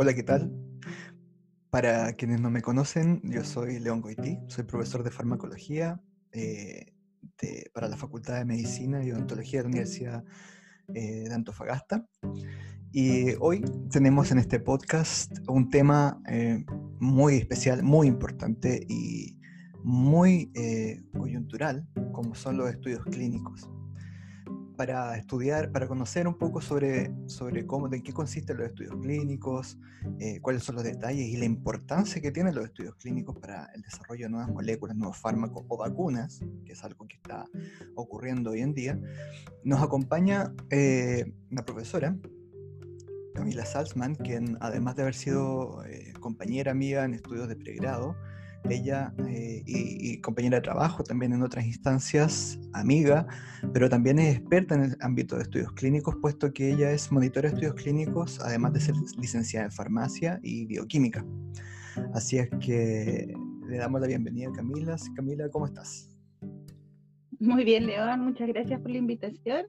Hola, ¿qué tal? Para quienes no me conocen, yo soy León Goití, soy profesor de farmacología eh, para la Facultad de Medicina y Odontología de la Universidad eh, de Antofagasta. Y hoy tenemos en este podcast un tema eh, muy especial, muy importante y muy coyuntural, como son los estudios clínicos para estudiar, para conocer un poco sobre, sobre cómo, de qué consisten los estudios clínicos, eh, cuáles son los detalles y la importancia que tienen los estudios clínicos para el desarrollo de nuevas moléculas, nuevos fármacos o vacunas, que es algo que está ocurriendo hoy en día, nos acompaña eh, una profesora, Camila Salzman, quien además de haber sido eh, compañera amiga en estudios de pregrado, ella eh, y, compañera de trabajo también en otras instancias, amiga, pero también es experta en el ámbito de estudios clínicos, puesto que ella es monitora de estudios clínicos, además de ser licenciada en farmacia y bioquímica. Así es que le damos la bienvenida a Camila. Camila, ¿cómo estás? Muy bien, León, muchas gracias por la invitación.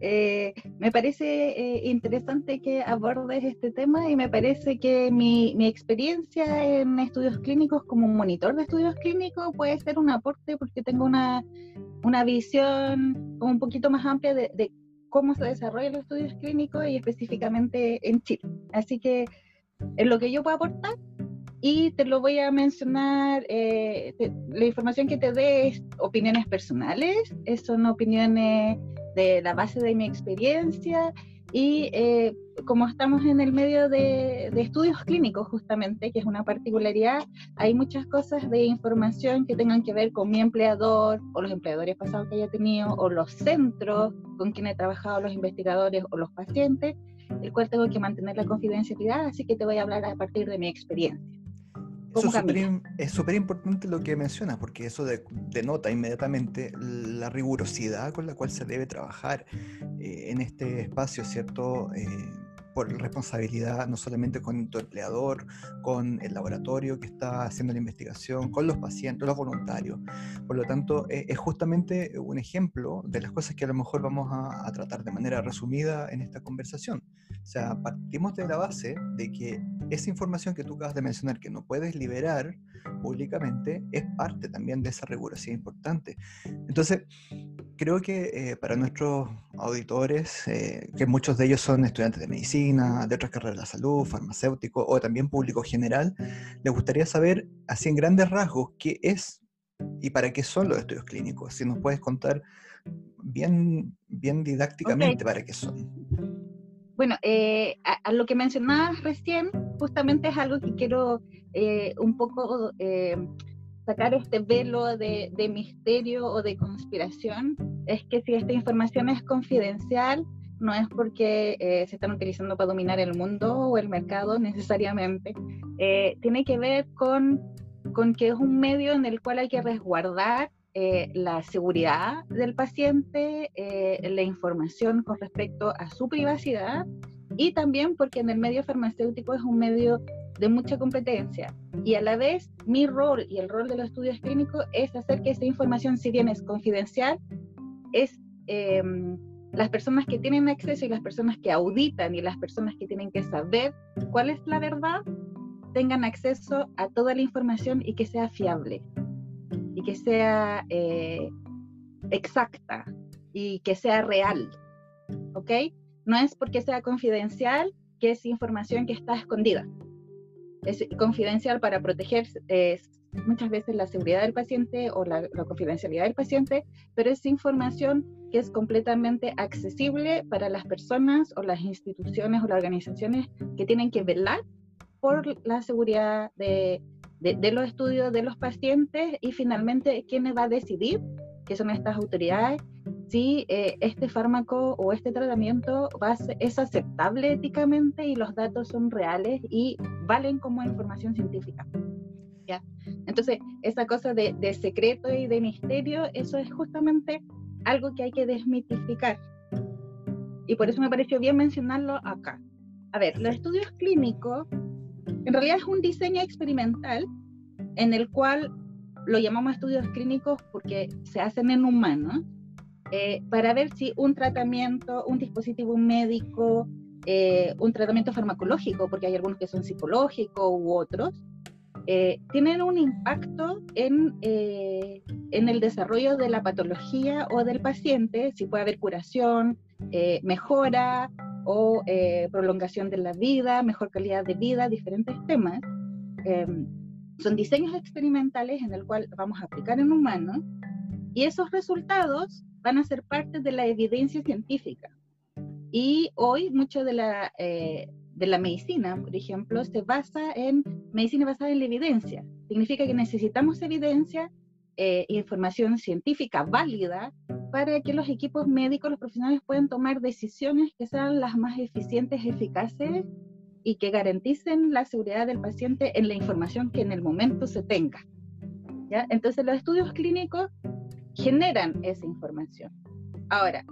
Eh, me parece eh, interesante que abordes este tema y me parece que mi, experiencia en estudios clínicos como monitor de estudios clínicos puede ser un aporte porque tengo una, una visión un poquito más amplia de, de, cómo se desarrollan los estudios clínicos y específicamente en Chile. Así que en lo que yo puedo aportar y te lo voy a mencionar, eh, la información que te dé es opiniones personales, son opiniones de la base de mi experiencia y eh, como estamos en el medio de, estudios clínicos justamente, que es una particularidad, hay muchas cosas de información que tengan que ver con mi empleador o los empleadores pasados que haya tenido o los centros con quienes he trabajado, los investigadores o los pacientes, el cual tengo que mantener la confidencialidad, así que te voy a hablar a partir de mi experiencia es súper importante lo que mencionas, porque eso denota inmediatamente la rigurosidad con la cual se debe trabajar eh, en este espacio, ¿cierto? Eh, por responsabilidad no solamente con tu empleador, con el laboratorio que está haciendo la investigación, con los pacientes, los voluntarios. Por lo tanto, e, es justamente un ejemplo de las cosas que a lo mejor vamos a, tratar de manera resumida en esta conversación. O sea, partimos de la base de que esa información que tú acabas de mencionar, que no puedes liberar públicamente, es parte también de esa rigurosidad importante. Entonces, creo que eh, para nuestros auditores, eh, que muchos de ellos son estudiantes de medicina, de otras carreras de la salud, farmacéutico o también público general, les gustaría saber, así en grandes rasgos, qué es y para qué son los estudios clínicos. Si nos puedes contar bien, bien didácticamente para qué son. Bueno, eh, a, lo que mencionabas recién, justamente es algo que quiero un poco sacar este velo de, misterio o de conspiración es que si esta información es confidencial, no es porque eh, se están utilizando para dominar el mundo o el mercado necesariamente. Eh, tiene que ver con, con que es un medio en el cual hay que resguardar eh, la seguridad del paciente, la información con respecto a su privacidad y también porque en el medio farmacéutico es un medio de mucha competencia. Y a la vez mi rol y el rol de los estudios clínicos es hacer que esa información, si bien es confidencial, es em, las personas que tienen acceso y las personas que auditan y las personas que tienen que saber cuál es la verdad, tengan acceso a toda la información y que sea fiable que sea eh, exacta y que sea real. ¿Ok? No es porque sea confidencial que es información que está escondida es confidencial para proteger muchas veces la seguridad del paciente o la, confidencialidad del paciente, pero es información que es completamente accesible para las personas o las instituciones o las organizaciones que tienen que velar por la seguridad de, de, los estudios de los pacientes y finalmente quién va a decidir, que son estas autoridades, si eh, este fármaco o este tratamiento va es aceptable éticamente y los datos son reales y valen como información científica. ¿ya? Entonces, esa cosa de, de, secreto y de misterio, eso es justamente algo que hay que desmitificar. Y por eso me pareció bien mencionarlo acá. A ver, los estudios clínicos, en realidad es un diseño experimental en el cual lo llamamos estudios clínicos porque se hacen en humanos, eh, para ver si un tratamiento, un dispositivo médico eh, un tratamiento farmacológico, porque hay algunos que son psicológicos u otros, eh, tienen un impacto en, en, el desarrollo de la patología o del paciente, si puede haber curación, mejora o prolongación de la vida, mejor calidad de vida, diferentes temas. Em, son diseños experimentales en el cual vamos a aplicar en humanos y esos resultados van a ser parte de la evidencia científica. Y hoy mucho de la, eh, de la medicina, por ejemplo, se basa en medicina basada en la evidencia. Significa que necesitamos evidencia, eh, información científica válida para que los equipos médicos, los profesionales puedan tomar decisiones que sean las más eficientes, eficaces y que garanticen la seguridad del paciente en la información que en el momento se tenga. ¿ya? Entonces los estudios clínicos generan esa información. Ahora,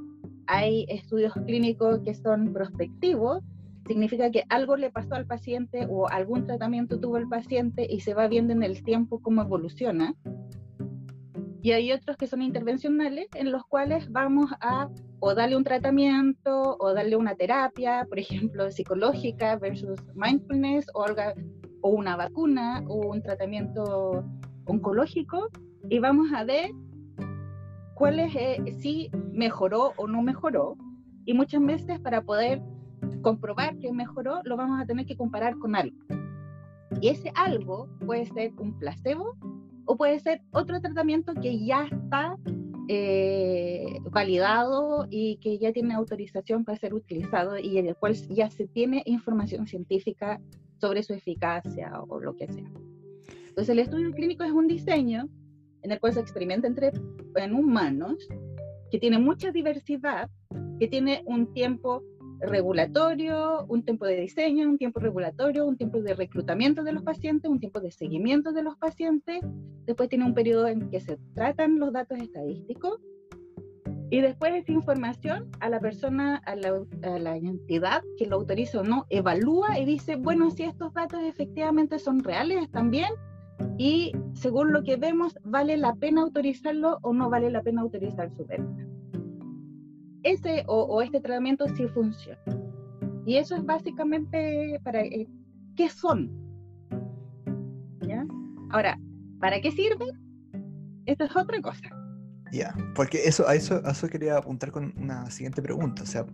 hay estudios clínicos que son prospectivos, significa que algo le pasó al paciente o algún tratamiento tuvo el paciente y se va viendo en el tiempo cómo evoluciona. Y hay otros que son intervencionales en los cuales vamos a o darle un tratamiento o darle una terapia, por ejemplo, psicológica versus mindfulness o, una vacuna o un tratamiento oncológico y vamos a ver cuál es, eh, si mejoró o no mejoró. Y muchas veces para poder comprobar que mejoró, lo vamos a tener que comparar con algo. Y ese algo puede ser un placebo o puede ser otro tratamiento que ya está eh, validado y que ya tiene autorización para ser utilizado y en el cual ya se tiene información científica sobre su eficacia o lo que sea. Entonces el estudio clínico es un diseño en el cual se experimenta entre, en humanos, que tiene mucha diversidad, que tiene un tiempo regulatorio, un tiempo de diseño, un tiempo regulatorio, un tiempo de reclutamiento de los pacientes, un tiempo de seguimiento de los pacientes, después tiene un periodo en que se tratan los datos estadísticos y después esa información a la persona, a la, entidad que lo autoriza o no, evalúa y dice, bueno, si estos datos efectivamente son reales, están bien, y según lo que vemos, ¿vale la pena autorizarlo o no vale la pena autorizar su venta? Ese o, este tratamiento sí funciona. Y eso es básicamente para eh, qué son. ¿Ya? Ahora, ¿para qué sirven? Esto es otra cosa. Ya, porque eso, a eso, a eso quería apuntar con una siguiente pregunta. O sea,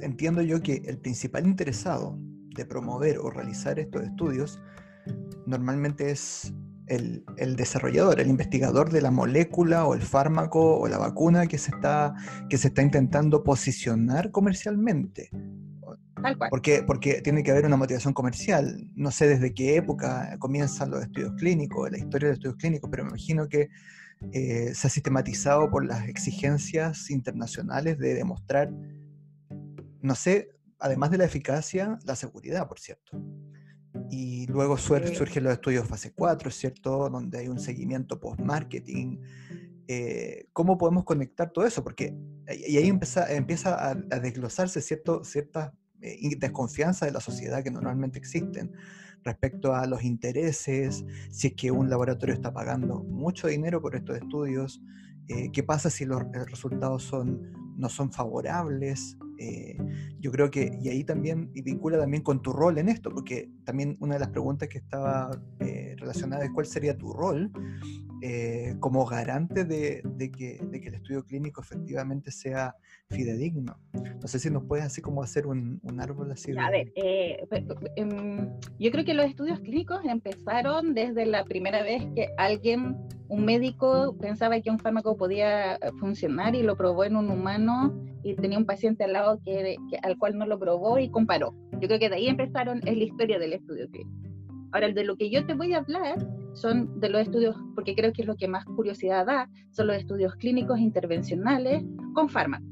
entiendo yo que el principal interesado de promover o realizar estos estudios normalmente es el, desarrollador, el investigador de la molécula o el fármaco o la vacuna que se está, que se está intentando posicionar comercialmente. Porque, porque tiene que haber una motivación comercial. No sé desde qué época comienzan los estudios clínicos, la historia de los estudios clínicos, pero me imagino que eh, se ha sistematizado por las exigencias internacionales de demostrar, no sé, además de la eficacia, la seguridad, por cierto. Y luego surgen los estudios fase 4, ¿cierto? Donde hay un seguimiento post-marketing. Eh, ¿Cómo podemos conectar todo eso? Porque y ahí empieza, empieza a, desglosarse cierto, ciertas eh, desconfianzas de la sociedad que normalmente existen respecto a los intereses, si es que un laboratorio está pagando mucho dinero por estos estudios, eh, qué pasa si los resultados son, no son favorables, eh, yo creo que, y ahí también, vincula también con tu rol en esto, porque también una de las preguntas que estaba eh, relacionada es cuál sería tu rol eh, como garante de, que, el estudio clínico efectivamente sea fidedigno. No sé si nos puedes así como hacer un, árbol así. A ver, pues, em, yo creo que los estudios clínicos empezaron desde la primera vez que alguien, un médico, pensaba que un fármaco podía funcionar y lo probó en un humano y tenía un paciente al lado que, al cual no lo probó y comparó. Yo creo que de ahí empezaron, es la historia del estudio clínico. Ahora, de lo que yo te voy a hablar son de los estudios, porque creo que es lo que más curiosidad da, son los estudios clínicos intervencionales con fármacos.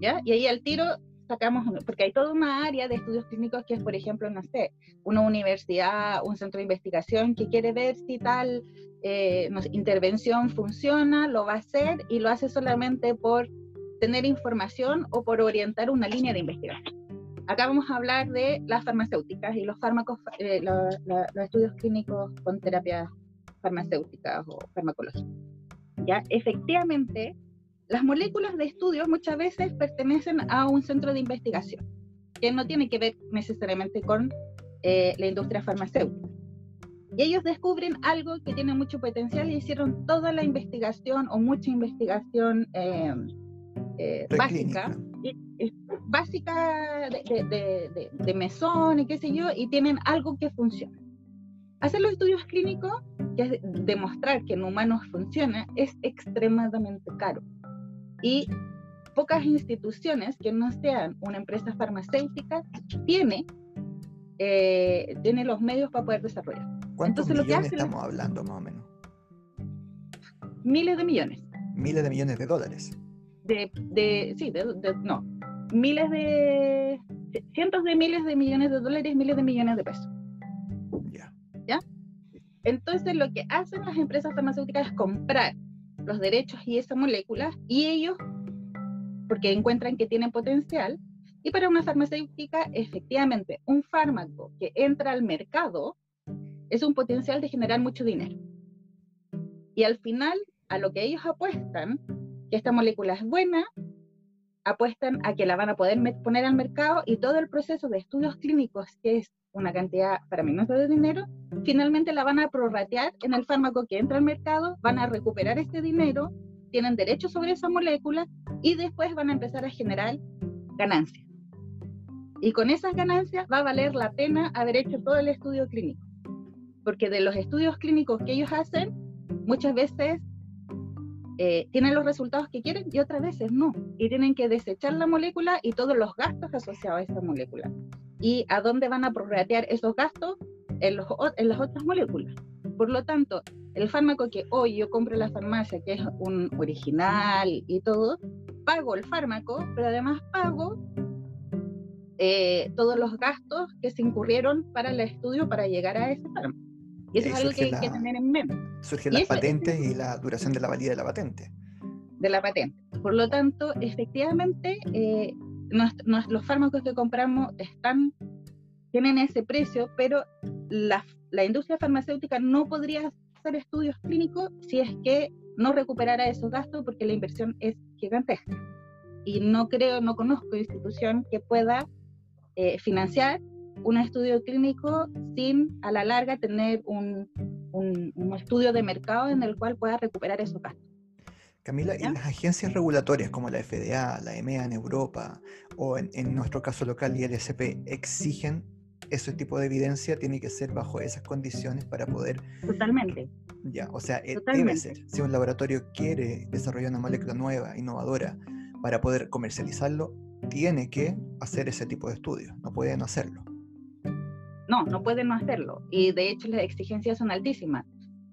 ¿Ya? Y ahí al tiro sacamos, porque hay toda una área de estudios clínicos que es, por ejemplo, no sé, una universidad, un centro de investigación que quiere ver si tal eh, intervención funciona, lo va a hacer y lo hace solamente por tener información o por orientar una línea de investigación. Acá vamos a hablar de las farmacéuticas y los fármacos, eh, los estudios clínicos con terapias farmacéuticas o farmacológicas. Ya, efectivamente, las moléculas de estudio muchas veces pertenecen a un centro de investigación. que no tiene que ver necesariamente con eh, la industria farmacéutica. Y ellos descubren algo que tiene mucho potencial y hicieron toda la investigación o mucha investigación eh, eh, básica, básica de, de, de, mesón y qué sé yo, y tienen algo que funciona. Hacer los estudios clínicos, que es demostrar que en humanos funciona, es extremadamente caro. Y pocas instituciones que no sean una empresa farmacéutica tiene, eh, tiene los medios para poder desarrollar. ¿Cuántos millones estamos hablando más o menos? Miles de millones. Miles de millones de dólares. De, de sí, de, no, miles de, cientos de miles de millones de dólares, miles de millones de pesos. Ya. ¿Ya? Entonces lo que hacen las empresas farmacéuticas es comprar los derechos y esa molécula y ellos, porque encuentran que tienen potencial, y para una farmacéutica, efectivamente, un fármaco que entra al mercado es un potencial de generar mucho dinero. Y al final, a lo que ellos apuestan, que esta molécula es buena, apuestan a que la van a poder poner al mercado y todo el proceso de estudios clínicos, que es una cantidad para mí no de dinero, finalmente la van a prorratear en el fármaco que entra al mercado, van a recuperar este dinero, tienen derecho sobre esa molécula y después van a empezar a generar ganancias. Y con esas ganancias va a valer la pena haber hecho todo el estudio clínico porque de los estudios clínicos que ellos hacen, muchas veces eh, tienen los resultados que quieren y otras veces no. Y tienen que desechar la molécula y todos los gastos asociados a esa molécula. ¿Y a dónde van a prorratear esos gastos? En, los, en las otras moléculas. Por lo tanto, el fármaco que hoy yo compro en la farmacia, que es un original y todo, pago el fármaco, pero además pago eh, todos los gastos que se incurrieron para el estudio para llegar a ese fármaco. Y eso es algo que hay que tener en mente. Surgen las patentes y la duración de la validez de la patente. De la patente. Por lo tanto, efectivamente, eh, los fármacos que compramos están, tienen ese precio, pero la, la industria farmacéutica no podría hacer estudios clínicos si es que no recuperara esos gastos porque la inversión es gigantesca. Y no creo, no conozco institución que pueda eh, financiar un estudio clínico sin a la larga tener un, un, estudio de mercado en el cual pueda recuperar esos gastos. Camila, ¿y las agencias regulatorias como la FDA, la EMEA en Europa o en, en nuestro caso local ILSP exigen ese tipo de evidencia? ¿Tiene que ser bajo esas condiciones para poder... Totalmente. Ya, o sea, eh, debe ser. Si un laboratorio quiere desarrollar una molécula nueva, innovadora, para poder comercializarlo, tiene que hacer ese tipo de estudios, no puede no hacerlo. No, no pueden no hacerlo. Y de hecho las exigencias son altísimas.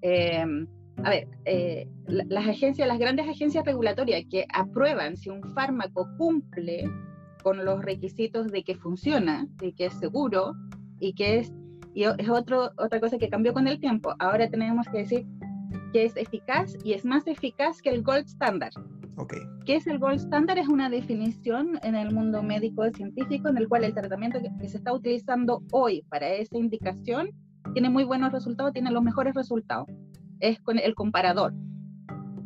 Em, a ver, eh, las agencias, las grandes agencias regulatorias que aprueban si un fármaco cumple con los requisitos de que funciona, de que es seguro y que es, y es otro, otra cosa que cambió con el tiempo. Ahora tenemos que decir que es eficaz y es más eficaz que el gold standard. Okay. ¿Qué es el gold standard? Es una definición en el mundo médico científico en el cual el tratamiento que, se está utilizando hoy para esa indicación tiene muy buenos resultados, tiene los mejores resultados. Es con el comparador.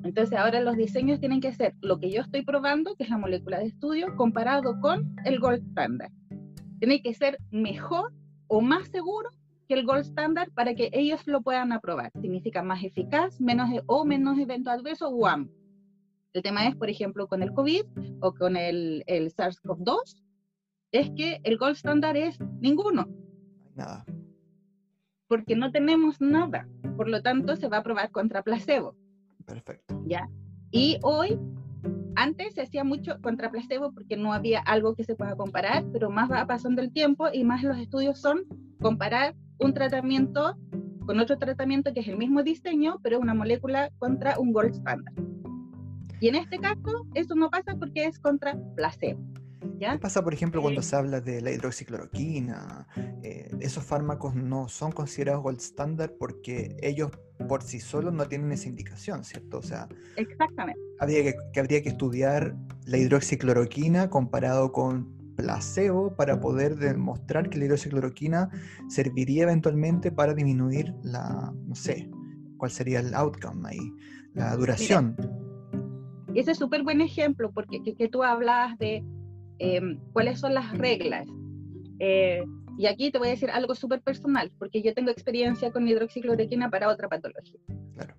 Entonces ahora los diseños tienen que ser lo que yo estoy probando, que es la molécula de estudio, comparado con el gold standard. Tiene que ser mejor o más seguro que el gold standard para que ellos lo puedan aprobar. Significa más eficaz, menos e, o menos evento adverso o ambos. El tema es, por ejemplo, con el COVID o con el, el SARS-CoV-2, es que el gold standard es ninguno. Nada. Porque no tenemos nada. Por lo tanto, se va a probar contra placebo. Perfecto. ¿Ya? Y hoy, antes se hacía mucho contra placebo porque no había algo que se pueda comparar, pero más va pasando el tiempo y más los estudios son comparar un tratamiento con otro tratamiento que es el mismo diseño, pero es una molécula contra un gold standard. Y en este caso, eso no pasa porque es contra placebo. ¿ya? ¿Qué pasa, por ejemplo, cuando eh, se habla de la hidroxicloroquina? Eh, esos fármacos no son considerados gold standard porque ellos por sí solos no tienen esa indicación, ¿cierto? O sea, exactamente. Habría que, habría que estudiar la hidroxicloroquina comparado con placebo para poder demostrar que la hidroxicloroquina serviría eventualmente para disminuir la, no sé, cuál sería el outcome ahí, la duración. Ese es súper buen ejemplo porque que, tú hablas de em, cuáles son las reglas eh, y aquí te voy a decir algo súper personal, porque yo tengo experiencia con hidroxicloroquina para otra patología.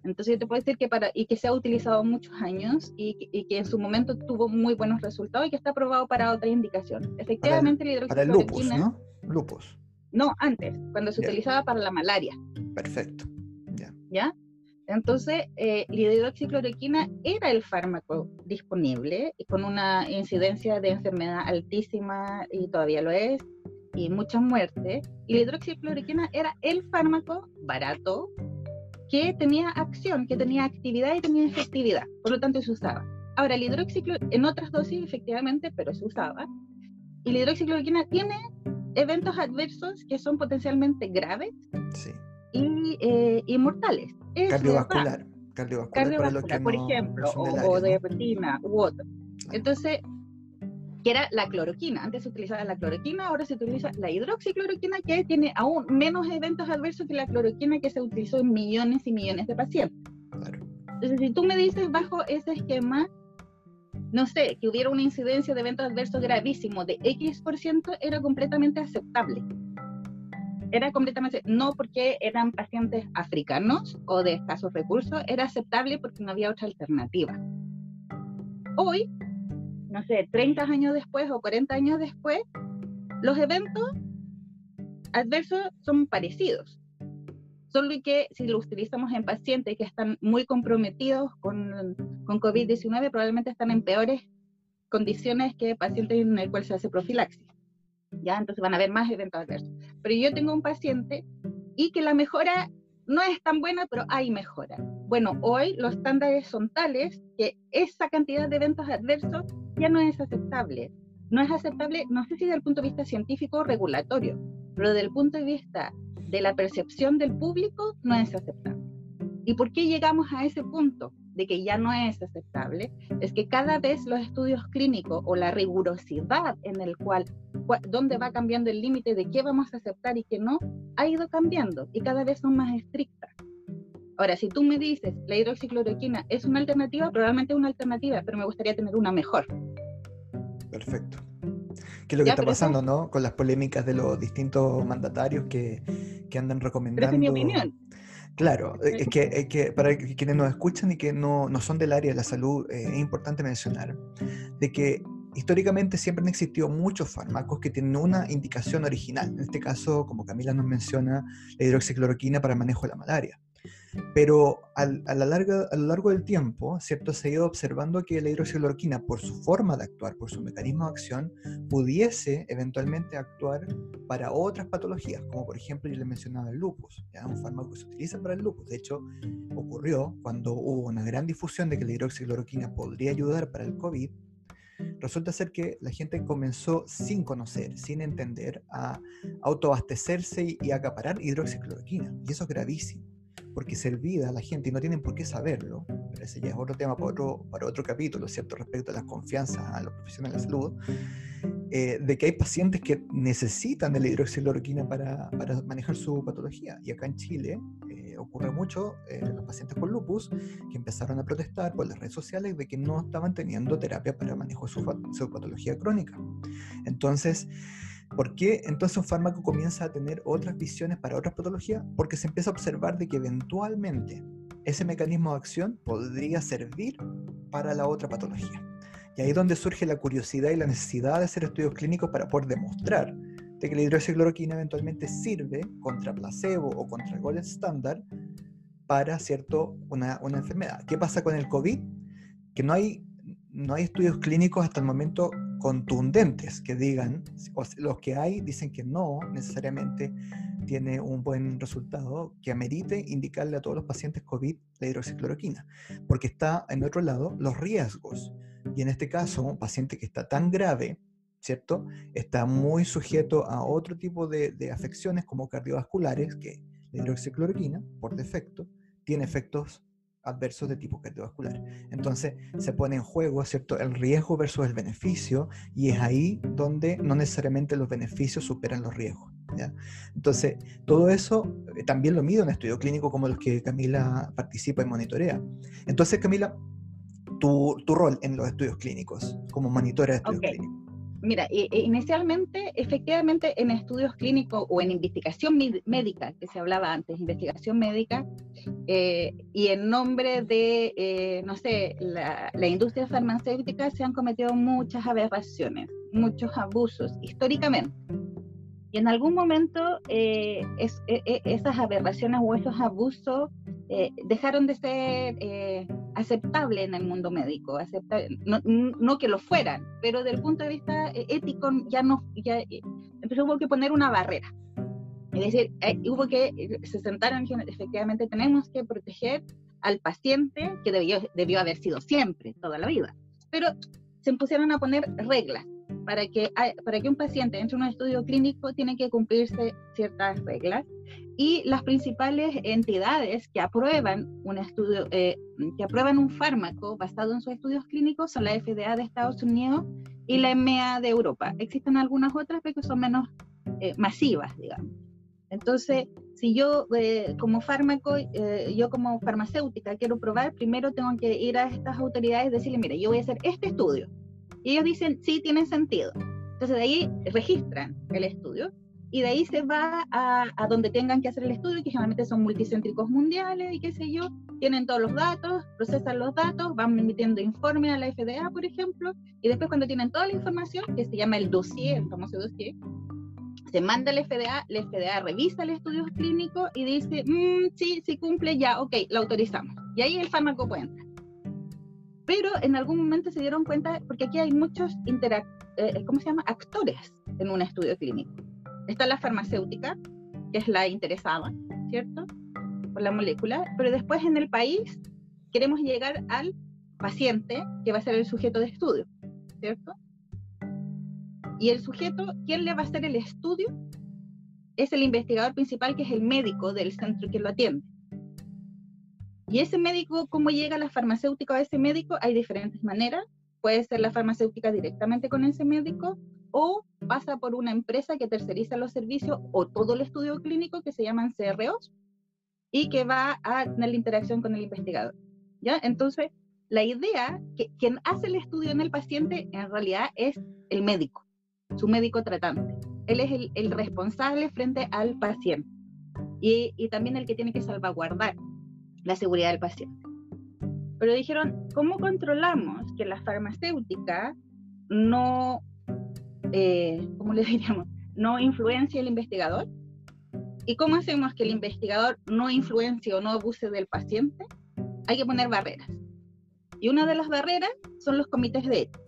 Entonces yo te puedo decir que para, y que se ha utilizado muchos años y, y, que en su momento tuvo muy buenos resultados y que está aprobado para otra indicación. Efectivamente, la hidroxicloroquina... Para el lupus, ¿no? Lupus. No, antes, cuando se utilizaba para la malaria. Perfecto. Ya. ¿Ya? Entonces, eh, la hidroxicloroquina era el fármaco disponible y con una incidencia de enfermedad altísima y todavía lo es, y muchas muertes. Y la hidroxicloroquina era el fármaco barato que tenía acción, que tenía actividad y tenía efectividad, por lo tanto se usaba. Ahora, el hidroxicloroquina, en otras dosis efectivamente, pero se usaba. Y la hidroxicloroquina tiene eventos adversos que son potencialmente graves y, eh, y mortales. cardiovascular, cardiovascular, por ejemplo, o, de retina u otro. Entonces, que era la cloroquina. Antes se utilizaba la cloroquina, ahora se utiliza la hidroxicloroquina, que tiene aún menos eventos adversos que la cloroquina que se utilizó en millones y millones de pacientes. Entonces, si tú me dices bajo ese esquema, no sé, que hubiera una incidencia de eventos adversos gravísimos de X%, por ciento, era completamente aceptable. Era completamente, no porque eran pacientes africanos o de escasos recursos, era aceptable porque no había otra alternativa. Hoy, no sé, 30 años después o 40 años después, los eventos adversos son parecidos. Solo que si lo utilizamos en pacientes que están muy comprometidos con, con COVID-19, probablemente están en peores condiciones que pacientes en el cual se hace profilaxis. ¿Ya? Entonces van a haber más eventos adversos. Pero yo tengo un paciente y que la mejora no es tan buena, pero hay mejora. Bueno, hoy los estándares son tales que esa cantidad de eventos adversos ya no es aceptable. No es aceptable, no sé si desde el punto de vista científico o regulatorio, pero desde el punto de vista de la percepción del público no es aceptable. ¿Y por qué llegamos a ese punto de que ya no es aceptable? Es que cada vez los estudios clínicos o la rigurosidad en el cual, donde va cambiando el límite de qué vamos a aceptar y qué no, ha ido cambiando y cada vez son más estrictas. Ahora, si tú me dices la hidroxicloroquina es una alternativa, probablemente es una alternativa, pero me gustaría tener una mejor. Perfecto. ¿Qué es lo que está pasando, no? Con las polémicas de los distintos mandatarios que, que andan recomendando. Pero es mi opinión. Claro, es que, es que, para quienes nos escuchan y que no, no son del área de la salud, eh, es importante mencionar de que históricamente siempre han existido muchos fármacos que tienen una indicación original. En este caso, como Camila nos menciona, la hidroxicloroquina para el manejo de la malaria. Pero a, lo largo del tiempo, ¿cierto? se ha ido observando que la hidroxicloroquina, por su forma de actuar, por su mecanismo de acción, pudiese eventualmente actuar para otras patologías, como por ejemplo yo le mencionaba el lupus, ¿ya? un fármaco que se utiliza para el lupus. De hecho, ocurrió cuando hubo una gran difusión de que la hidroxicloroquina podría ayudar para el COVID, resulta ser que la gente comenzó sin conocer, sin entender, a autoabastecerse y acaparar hidroxicloroquina. Y eso es gravísimo porque se olvida a la gente y no tienen por qué saberlo, pero ese ya es otro tema para otro, para otro capítulo, ¿cierto? Respecto a la confianza a los profesionales de salud, eh, de que hay pacientes que necesitan de la hidroxicloroquina para, para manejar su patología. Y acá en Chile eh, ocurre mucho, eh, los pacientes con lupus, que empezaron a protestar por las redes sociales de que no estaban teniendo terapia para manejo de su, su patología crónica. Entonces, ¿Por qué entonces un fármaco comienza a tener otras visiones para otras patologías? Porque se empieza a observar de que eventualmente ese mecanismo de acción podría servir para la otra patología. Y ahí es donde surge la curiosidad y la necesidad de hacer estudios clínicos para poder demostrar de que la hidroxicloroquina eventualmente sirve contra placebo o contra el gold standard para cierto, una, una enfermedad. ¿Qué pasa con el COVID? Que no hay, no hay estudios clínicos hasta el momento contundentes que digan, los que hay dicen que no necesariamente tiene un buen resultado que amerite indicarle a todos los pacientes COVID la hidroxicloroquina, porque está en otro lado los riesgos. Y en este caso, un paciente que está tan grave, ¿cierto? Está muy sujeto a otro tipo de afecciones como cardiovasculares, que la hidroxicloroquina, por defecto, tiene efectos adversos de tipo cardiovascular. Entonces se pone en juego, ¿cierto?, el riesgo versus el beneficio y es ahí donde no necesariamente los beneficios superan los riesgos. ¿ya? Entonces, todo eso eh, también lo mide un estudio clínico como los que Camila participa y monitorea. Entonces, Camila, tu, tu rol en los estudios clínicos, como monitora de estudios clínicos. Mira, inicialmente, efectivamente, en estudios clínicos o en investigación médica, que se hablaba antes, investigación médica, eh, y en nombre de, eh, no sé, la, industria farmacéutica se han cometido muchas aberraciones, muchos abusos, históricamente. Y en algún momento eh, es, e, e, esas aberraciones o esos abusos dejaron de ser aceptable en el mundo médico, no, no, que lo fueran, pero desde el punto de vista eh, ético ya no, ya, eh, entonces hubo que poner una barrera. Es decir, eh, hubo que, se sentaron y efectivamente tenemos que proteger al paciente, que debió, debió haber sido siempre, toda la vida, pero se pusieron a poner reglas. Para que, para que un paciente entre en un estudio clínico tiene que cumplirse ciertas reglas y las principales entidades que aprueban un estudio, eh, que aprueban un fármaco basado en sus estudios clínicos son la FDA de Estados Unidos y la EMEA de Europa. Existen algunas otras, pero que son menos eh, masivas, digamos. Entonces, si yo eh, como fármaco, yo como farmacéutica quiero probar, primero tengo que ir a estas autoridades y decirle, mire, yo voy a hacer este estudio. Y ellos dicen, sí, tiene sentido. Entonces de ahí registran el estudio y de ahí se va a, a, donde tengan que hacer el estudio, que generalmente son multicéntricos mundiales y qué sé yo, tienen todos los datos, procesan los datos, van emitiendo informe a la FDA, por ejemplo, y después cuando tienen toda la información, que se llama el dossier, el famoso dossier, se manda a la FDA, la FDA revisa el estudio clínico y dice, mm, sí, sí cumple, ya, ok, lo autorizamos. Y ahí el fármaco puede entrar. Pero en algún momento se dieron cuenta, porque aquí hay muchos eh, ¿cómo se llama? actores en un estudio clínico está la farmacéutica, que es la interesada, ¿cierto? Por la molécula, pero después en el país queremos llegar al paciente, que va a ser el sujeto de estudio, ¿cierto? Y el sujeto, ¿quién le va a hacer el estudio? Es el investigador principal, que es el médico del centro que lo atiende. Y ese médico, ¿cómo llega la farmacéutica a ese médico? Hay diferentes maneras. Puede ser la farmacéutica directamente con ese médico o pasa por una empresa que terceriza los servicios o todo el estudio clínico que se llaman CROs y que va a tener la interacción con el investigador. ¿ya? Entonces, la idea que quien hace el estudio en el paciente en realidad es el médico, su médico tratante. Él es el, responsable frente al paciente y también el que tiene que salvaguardar la seguridad del paciente. Pero dijeron, ¿cómo controlamos que la farmacéutica no eh, ¿cómo le diríamos? No influencia el investigador. ¿Y cómo hacemos que el investigador no influencie o no abuse del paciente? Hay que poner barreras. Y una de las barreras son los comités de ética.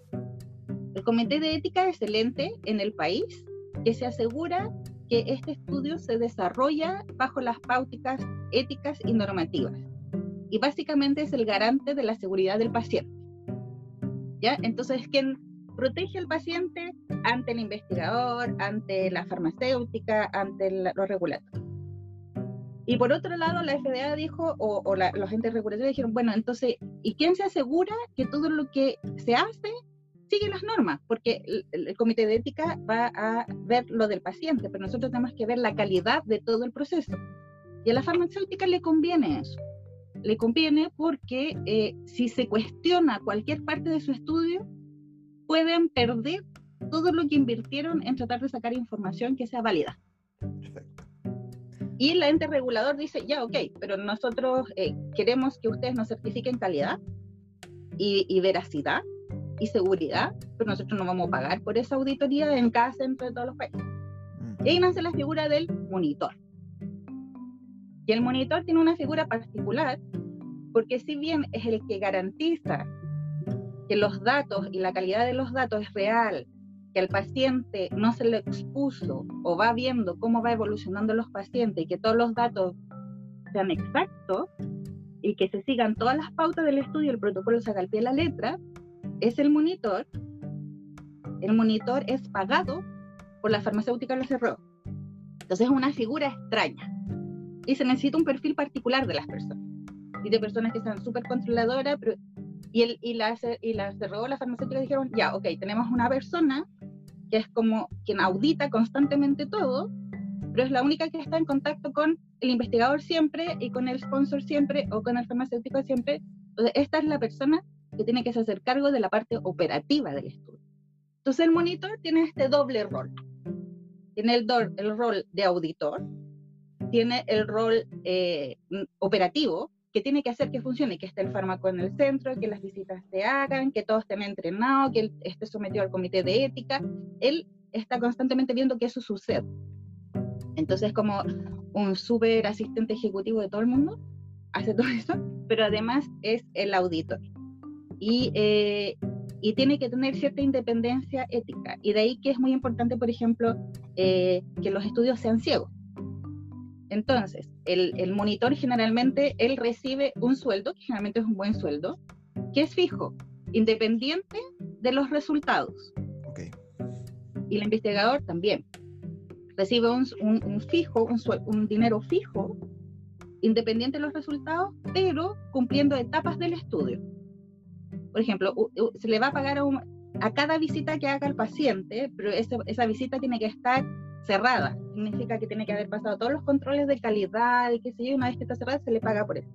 El comité de ética es el ente en el país que se asegura que este estudio se desarrolla bajo las pautas éticas y normativas. Y básicamente es el garante de la seguridad del paciente. ¿Ya? Entonces, ¿quién protege al paciente ante el investigador, ante la farmacéutica, ante los regulatorios. Y por otro lado, la FDA dijo, o, los entes regulatorios dijeron, bueno, entonces, ¿y quién se asegura que todo lo que se hace sigue las normas? Porque el, comité de ética va a ver lo del paciente, pero nosotros tenemos que ver la calidad de todo el proceso. Y a la farmacéutica le conviene eso. Le conviene porque eh, si se cuestiona cualquier parte de su estudio, pueden perder todo lo que invirtieron en tratar de sacar información que sea válida. Perfecto. Y el ente regulador dice, ya, ok, pero nosotros eh, queremos que ustedes nos certifiquen calidad y, veracidad y seguridad, pero nosotros no vamos a pagar por esa auditoría en cada centro de todos los países. Y ahí nace la figura del monitor. Y el monitor tiene una figura particular porque si bien es el que garantiza que los datos y la calidad de los datos es real, que al paciente no se le expuso o va viendo cómo va evolucionando los pacientes y que todos los datos sean exactos y que se sigan todas las pautas del estudio, el protocolo se haga al pie de la letra, es el monitor. El monitor es pagado por la farmacéutica del CRO. Entonces es una figura extraña y se necesita un perfil particular de las personas. Y de personas que sean súper controladoras, pero y, el, y, las, y las de la farmacéutica dijeron, ya, ok, tenemos una persona que es como quien audita constantemente todo, pero es la única que está en contacto con el investigador siempre y con el sponsor siempre o con el farmacéutico siempre. Entonces, esta es la persona que tiene que hacer cargo de la parte operativa del estudio. Entonces el monitor tiene este doble rol. Tiene el, el rol de auditor, tiene el rol eh, operativo, que tiene que hacer que funcione, que esté el fármaco en el centro, que las visitas se hagan, que todo estén entrenado, que él esté sometido al comité de ética. Él está constantemente viendo que eso sucede. Entonces, como un súper asistente ejecutivo de todo el mundo, hace todo eso, pero además es el auditor. Y, eh, y tiene que tener cierta independencia ética. Y de ahí que es muy importante, por ejemplo, eh, que los estudios sean ciegos. Entonces, el, el, monitor generalmente, él recibe un sueldo, que generalmente es un buen sueldo, que es fijo, independiente de los resultados. Okay. Y el investigador también recibe un, un, fijo, un, un dinero fijo, independiente de los resultados, pero cumpliendo etapas del estudio. Por ejemplo, se le va a pagar a, a cada visita que haga el paciente, pero esa, esa visita tiene que estar cerrada. Significa que tiene que haber pasado todos los controles de calidad y que si una vez que está cerrada se le paga por eso.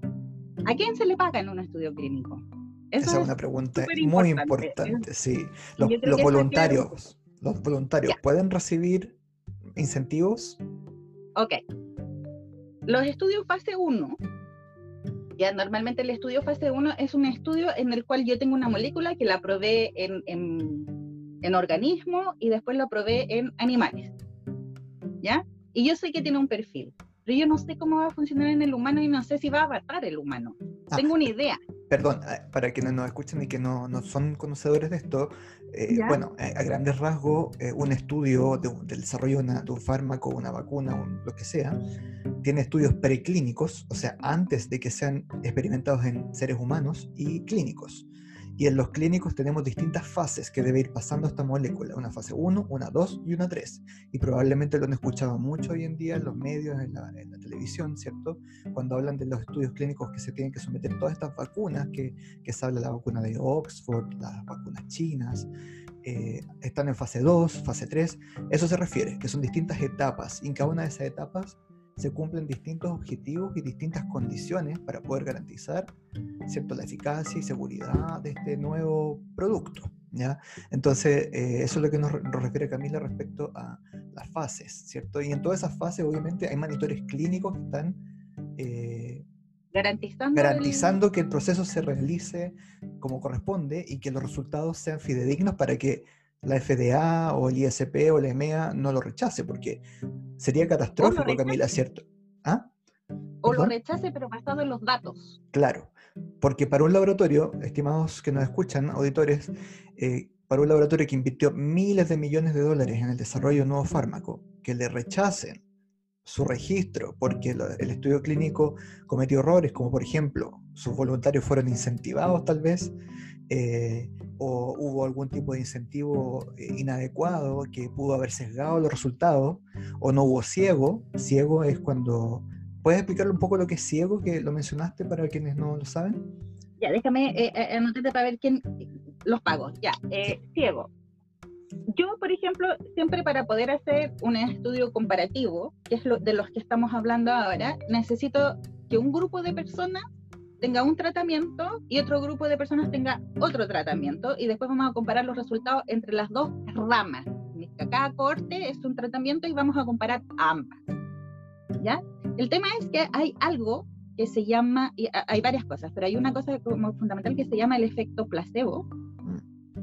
¿A quién se le paga en un estudio clínico? Esa es una pregunta muy importante, sí. Los, voluntarios, los voluntarios pueden recibir incentivos. Ok. Los estudios fase 1, ya normalmente el estudio fase 1 es un estudio en el cual yo tengo una molécula que la probé en, en, en organismo y después la probé en animales. ¿ya? Y yo sé que tiene un perfil, pero yo no sé cómo va a funcionar en el humano y no sé si va a matar el humano. Ah, Tengo una idea. Perdón, eh, para quienes nos escuchan y que no, no son conocedores de esto, eh, bueno, a, grandes rasgos, eh, un estudio del desarrollo de, un fármaco, una vacuna, lo que sea, tiene estudios preclínicos, o sea, antes de que sean experimentados en seres humanos, y clínicos. Y en los clínicos tenemos distintas fases que debe ir pasando esta molécula, una fase 1, una 2 y una 3. Y probablemente lo han escuchado mucho hoy en día en los medios, en la, televisión, ¿cierto? Cuando hablan de los estudios clínicos que se tienen que someter todas estas vacunas, que, que se habla de la vacuna de Oxford, las vacunas chinas, eh, están en fase 2, fase 3. Eso se refiere, que son distintas etapas y en cada una de esas etapas se cumplen distintos objetivos y distintas condiciones para poder garantizar ¿cierto? la eficacia y seguridad de este nuevo producto. ¿ya? Entonces, eh, eso es lo que nos, refiere Camila respecto a las fases, ¿cierto? Y en todas esas fases, obviamente, hay monitores clínicos que están eh, garantizando, garantizando que el proceso se realice como corresponde y que los resultados sean fidedignos para que la FDA o el ISP o la EMEA no lo rechace, porque sería catastrófico, Camila, ¿cierto? ¿Ah? O lo rechace, pero basado en los datos. Claro, porque para un laboratorio, estimados que nos escuchan, auditores, eh, para un laboratorio que invirtió miles de millones de dólares en el desarrollo de un nuevo fármaco, que le rechacen su registro porque el estudio clínico cometió errores, como por ejemplo, sus voluntarios fueron incentivados tal vez, eh, o hubo algún tipo de incentivo eh, inadecuado que pudo haber sesgado los resultados, o no hubo ciego. Ciego es cuando... ¿Puedes explicarle un poco lo que es ciego, que lo mencionaste para quienes no lo saben? Ya, déjame eh, anotarte para ver quién los pagos. Ya, ciego. Yo, por ejemplo, siempre para poder hacer un estudio comparativo, que es lo, de los que estamos hablando ahora, necesito que un grupo de personas tenga un tratamiento y otro grupo de personas tenga otro tratamiento y después vamos a comparar los resultados entre las dos ramas. Cada corte es un tratamiento y vamos a comparar ambas. ¿Ya? El tema es que hay algo que se llama, y hay varias cosas, pero hay una cosa como fundamental que se llama el efecto placebo,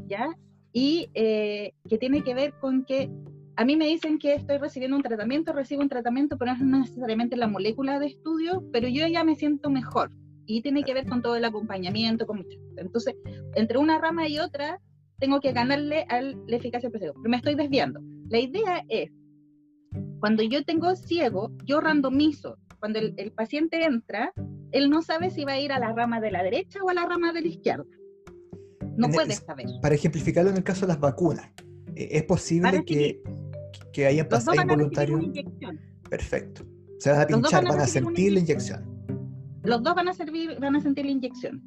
¿ya? Y eh, que tiene que ver con que a mí me dicen que estoy recibiendo un tratamiento, recibo un tratamiento, pero no es necesariamente la molécula de estudio, pero yo ya me siento mejor y tiene que ver con todo el acompañamiento. Con Entonces, entre una rama y otra, tengo que ganarle a la eficacia del. Pero me estoy desviando. La idea es, cuando yo tengo ciego, yo randomizo. Cuando el, paciente entra, él no sabe si va a ir a la rama de la derecha o a la rama de la izquierda. No puede saber. Para ejemplificarlo en el caso de las vacunas, eh, ¿es posible que, que haya pasado involuntario? Perfecto. Se van a pinchar, van a sentir la inyección los dos van a servir, van a sentir la inyección.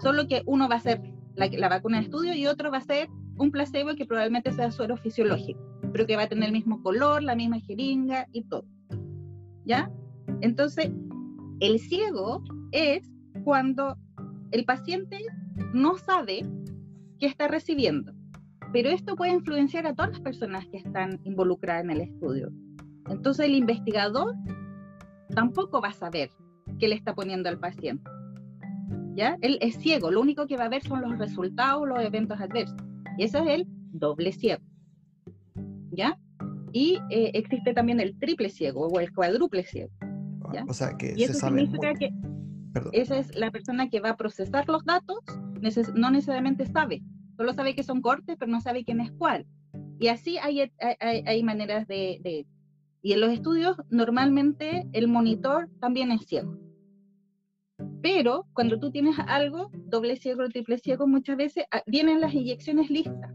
Solo que uno va a ser la, vacuna de estudio y otro va a ser un placebo que probablemente sea suero fisiológico, pero que va a tener el mismo color, la misma jeringa y todo. ¿Ya? Entonces, el ciego es cuando el paciente no sabe qué está recibiendo. Pero esto puede influenciar a todas las personas que están involucradas en el estudio. Entonces el investigador tampoco va a saber qué le está poniendo al paciente. ¿Ya? Él es ciego, lo único que va a ver son los resultados, los eventos adversos. Y eso es el doble ciego. ¿Ya? Y eh, existe también el triple ciego o el cuádruple ciego. ¿ya? O sea, que y eso significa que esa es la persona que va a procesar los datos, no necesariamente sabe, solo sabe que son cortes, pero no sabe quién es cuál. Y así hay, hay, hay maneras de, de, Y en los estudios, normalmente el monitor también es ciego. Pero cuando tú tienes algo, doble ciego triple ciego, muchas veces ah, vienen las inyecciones listas.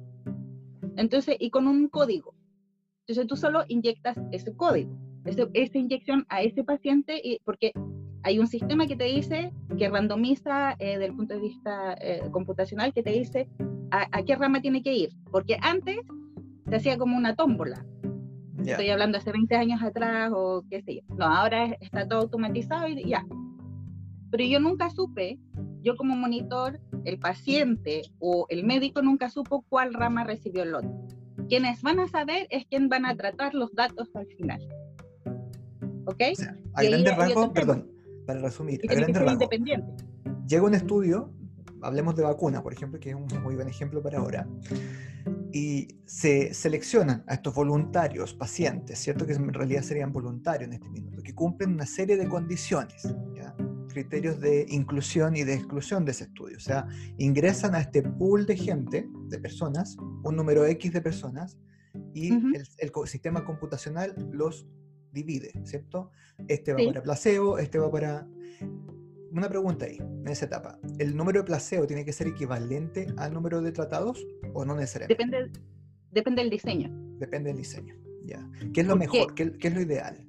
Entonces, y con un código. Entonces tú solo inyectas ese código, esa inyección a ese paciente, y, porque hay un sistema que te dice, que randomiza eh, desde el punto de vista eh, computacional, que te dice a, qué rama tiene que ir. Porque antes se hacía como una tómbola. Estoy hablando hace 20 años atrás o qué sé yo. No, ahora está todo automatizado y ya. Pero yo nunca supe, yo como monitor, el paciente o el médico nunca supo cuál rama recibió el lote. Quienes van a saber es quién van a tratar los datos al final. ¿Ok? O sea, a grandes rasgos, perdón, para resumir, a grandes rasgos, llega un estudio, hablemos de vacuna, por ejemplo, que es un muy buen ejemplo para ahora, y se seleccionan a estos voluntarios, pacientes, ¿cierto? Que en realidad serían voluntarios en este minuto, que cumplen una serie de condiciones, criterios de inclusión y de exclusión de ese estudio. O sea, ingresan a este pool de gente, de personas, un número X de personas, y el, sistema computacional los divide, ¿cierto? Este va para placebo, este va para... Una pregunta ahí, en esa etapa. ¿El número de placebo tiene que ser equivalente al número de tratados o no necesariamente? Depende, depende del diseño. Depende del diseño, ya. ¿Qué es lo mejor? ¿Qué, ¿Qué, es lo ideal?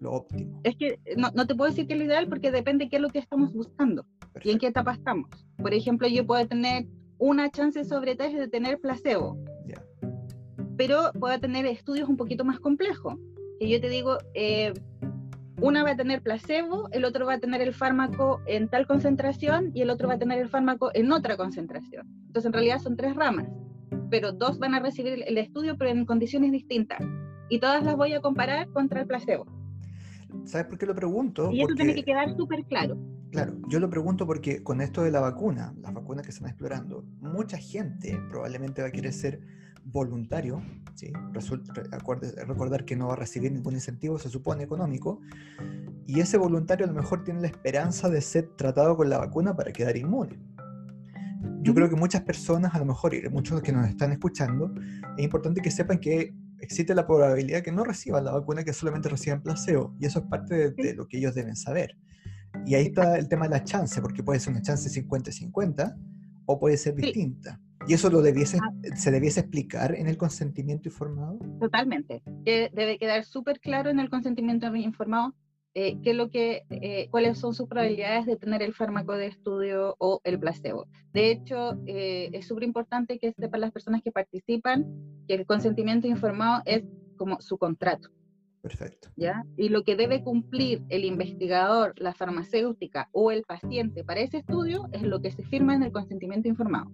Lo óptimo. Es que no, no, te puedo decir que es lo ideal porque depende de qué es lo que estamos buscando y en qué etapa estamos. Por ejemplo, yo puedo tener una chance sobre tres de tener placebo. Ya. Pero puedo tener estudios un poquito más complejos que yo te digo, eh, una va a tener placebo, el otro va a tener el fármaco en tal concentración y el otro va a tener el fármaco en otra concentración. Entonces, en realidad son tres ramas, pero dos van a recibir el estudio, pero en condiciones distintas. Y todas las voy a comparar contra el placebo. ¿Sabes por qué lo pregunto? Y eso tiene que quedar súper claro. Claro, yo lo pregunto porque con esto de la vacuna, las vacunas que se están explorando, mucha gente probablemente va a querer ser voluntario, ¿sí? recordar que no va a recibir ningún incentivo, se supone, económico, y ese voluntario a lo mejor tiene la esperanza de ser tratado con la vacuna para quedar inmune. Yo creo que muchas personas, a lo mejor, y muchos que nos están escuchando, es importante que sepan que existe la probabilidad que no reciban la vacuna, que solamente reciban placebo, y eso es parte de, lo que ellos deben saber. Y ahí está el tema de la chance, porque puede ser una chance 50-50 o puede ser distinta. ¿Y eso lo debiese, ah. se debiese explicar en el consentimiento informado? Totalmente. Que debe quedar súper claro en el consentimiento informado eh, qué lo que, eh, cuáles son sus probabilidades de tener el fármaco de estudio o el placebo. De hecho, eh, es súper importante que sepan las personas que participan que el consentimiento informado es como su contrato. Perfecto. ¿Ya? Y lo que debe cumplir el investigador, la farmacéutica o el paciente para ese estudio es lo que se firma en el consentimiento informado.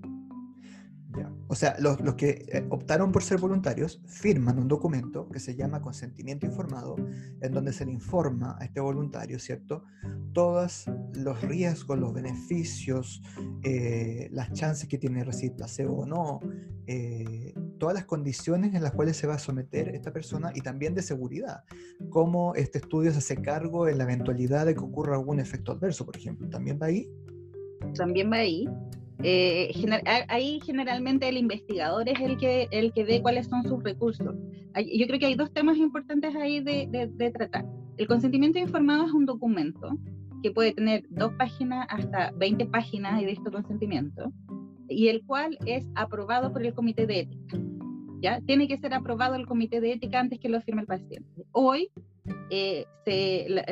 O sea, los, que eh, optaron por ser voluntarios firman un documento que se llama consentimiento informado, en donde se le informa a este voluntario, ¿cierto? Todos los riesgos, los beneficios, eh, las chances que tiene de recibir placebo o no, eh, todas las condiciones en las cuales se va a someter esta persona y también de seguridad. Cómo este estudio se hace cargo en la eventualidad de que ocurra algún efecto adverso, por ejemplo. ¿También va ahí? También va ahí. Eh, ahí generalmente el investigador es el que, el que ve cuáles son sus recursos. Yo creo que hay dos temas importantes ahí de, de, tratar. El consentimiento informado es un documento que puede tener dos páginas hasta 20 páginas de este consentimiento y el cual es aprobado por el comité de ética. ¿ya? Tiene que ser aprobado el comité de ética antes que lo firme el paciente. Hoy eh, se, la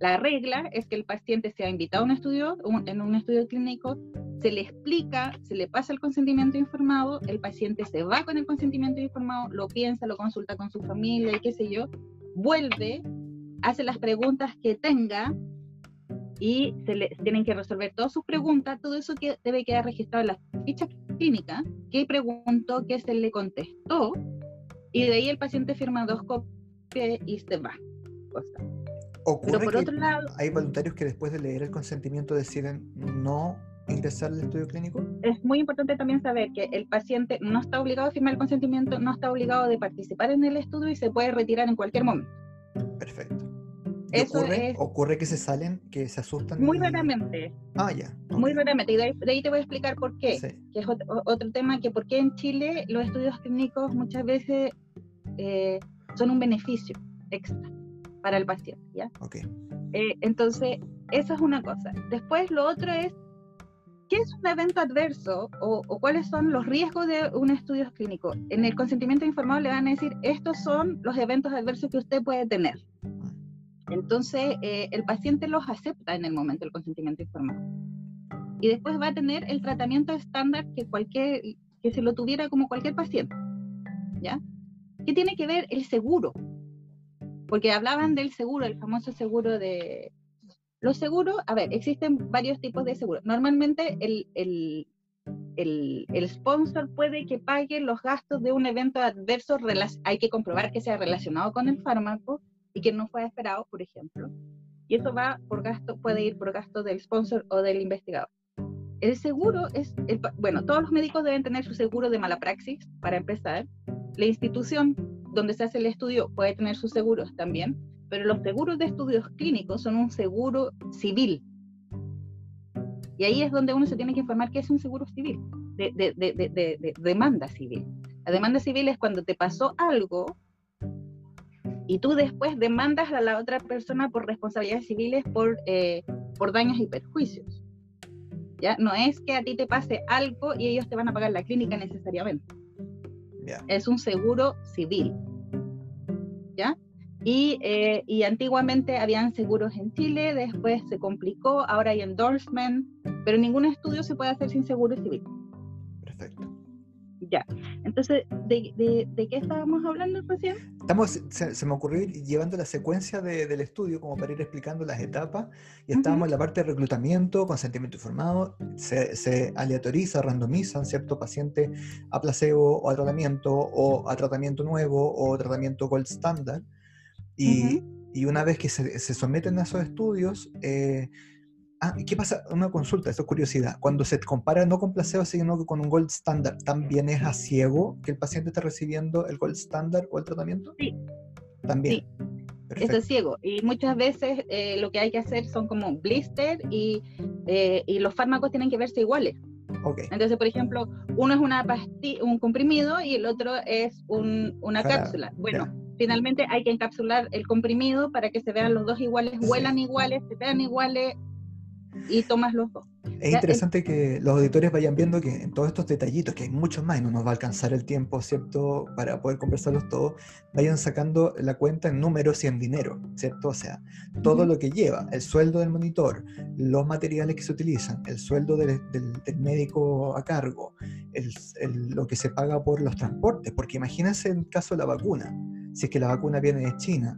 regla es que el paciente sea invitado a un estudio, en un estudio clínico, se le explica, se le pasa el consentimiento informado, el paciente se va con el consentimiento informado, lo piensa, lo consulta con su familia y qué sé yo, vuelve, hace las preguntas que tenga y se le tienen que resolver todas sus preguntas, todo eso que debe quedar registrado en las fichas clínica, qué preguntó, qué se le contestó, y de ahí el paciente firma dos copias y se va. Ocurre por otro lado, hay voluntarios que después de leer el consentimiento deciden no ingresar al estudio clínico? Es muy importante también saber que el paciente no está obligado a firmar el consentimiento, no está obligado de participar en el estudio y se puede retirar en cualquier momento. Perfecto. Eso ocurre, es... ocurre que se salen, que se asustan. Muy raramente. Ah, ya. Muy raramente. Y de ahí, te voy a explicar por qué. Que es otro, tema que por qué en Chile los estudios clínicos muchas veces eh, son un beneficio extra para el paciente. ¿ya? Ok. Eh, entonces, eso es una cosa. Después, lo otro es ¿Qué es un evento adverso o, cuáles son los riesgos de un estudio clínico? En el consentimiento informado le van a decir, estos son los eventos adversos que usted puede tener. Entonces, eh, el paciente los acepta en el momento del consentimiento informado. Y después va a tener el tratamiento estándar que, cualquier, que se lo tuviera como cualquier paciente. ¿Ya? ¿Qué tiene que ver el seguro? Porque hablaban del seguro, el famoso seguro de, los seguros, a ver, existen varios tipos de seguros. Normalmente el, el, el, sponsor puede que pague los gastos de un evento adverso, hay que comprobar que sea relacionado con el fármaco y que no fue esperado, por ejemplo. Y eso va por gasto, puede ir por gasto del sponsor o del investigador. El seguro es, bueno, todos los médicos deben tener su seguro de mala praxis, para empezar. La institución donde se hace el estudio puede tener sus seguros también pero los seguros de estudios clínicos son un seguro civil. Y ahí es donde uno se tiene que informar que es un seguro civil, de, de, de, demanda civil. La demanda civil es cuando te pasó algo y tú después demandas a la otra persona por responsabilidades civiles por, eh, por daños y perjuicios. ¿Ya? No es que a ti te pase algo y ellos te van a pagar la clínica necesariamente. Es un seguro civil. ¿Ya? Eh, y, antiguamente habían seguros en Chile, después se complicó, ahora hay endorsement, pero ningún estudio se puede hacer sin seguro civil. Ya. Entonces, ¿de, de, qué estábamos hablando recién? Estamos, se, me ocurrió ir llevando la secuencia del estudio como para ir explicando las etapas y estábamos en la parte de reclutamiento, consentimiento informado, se, se aleatoriza, randomiza cierto paciente a placebo o a tratamiento o a tratamiento nuevo o tratamiento gold standard y, y una vez que se, se, someten a esos estudios, eh, ah, ¿qué pasa? Una consulta, esto es curiosidad. Cuando se compara no con placebo, sino con un gold standard, ¿también es a ciego que el paciente está recibiendo el gold standard o el tratamiento? Sí. También. Sí. Eso es ciego. Y muchas veces eh, lo que hay que hacer son como blister y, eh, y los fármacos tienen que verse iguales. Okay. Entonces, por ejemplo, uno es una pastilla, un comprimido y el otro es un, una cápsula. Bueno, finalmente hay que encapsular el comprimido para que se vean los dos iguales, huelan iguales, se vean iguales y tomas los dos. Es interesante que los auditores vayan viendo que en todos estos detallitos, que hay muchos más y no nos va a alcanzar el tiempo, ¿cierto?, para poder conversarlos todos, vayan sacando la cuenta en números y en dinero, ¿cierto? O sea, todo lo que lleva, el sueldo del monitor, los materiales que se utilizan, el sueldo del, médico a cargo, lo que se paga por los transportes, porque imagínense el caso de la vacuna si es que la vacuna viene de China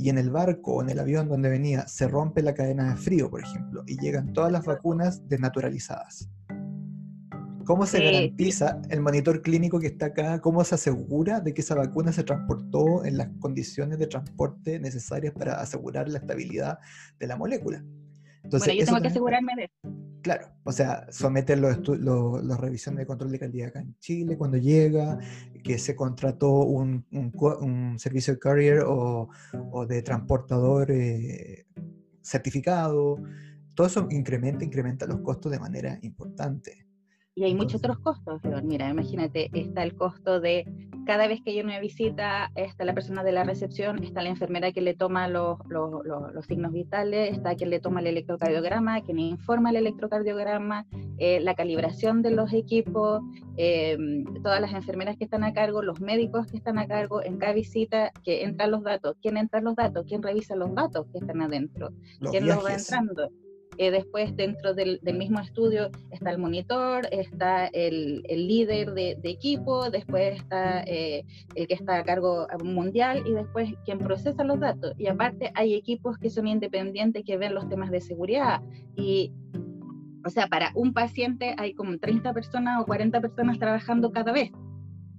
y en el barco o en el avión donde venía se rompe la cadena de frío, por ejemplo, y llegan todas las vacunas desnaturalizadas. ¿Cómo se garantiza el monitor clínico que está acá? ¿Cómo se asegura de que esa vacuna se transportó en las condiciones de transporte necesarias para asegurar la estabilidad de la molécula? Entonces, bueno, yo tengo que asegurarme de eso. Claro, o sea, someter los, los, revisiones de control de calidad acá en Chile cuando llega, que se contrató un, un, servicio de carrier o, o de transportador eh, certificado. Todo eso incrementa, incrementa los costos de manera importante. Y hay muchos otros costos, Mira, imagínate, está el costo de cada vez que hay una visita, está la persona de la recepción, está la enfermera que le toma los, los, los, signos vitales, está quien le toma el electrocardiograma, quien informa el electrocardiograma, eh, la calibración de los equipos, em, todas las enfermeras que están a cargo, los médicos que están a cargo en cada visita, que entran los datos, quién entra los datos, quién revisa los datos que están adentro, quién los va entrando. Eh, después, dentro del, mismo estudio, está el monitor, está el, líder de, equipo, después está eh, el que está a cargo mundial y después quien procesa los datos. Y aparte, hay equipos que son independientes que ven los temas de seguridad. Y O sea, para un paciente hay como 30 personas o 40 personas trabajando cada vez,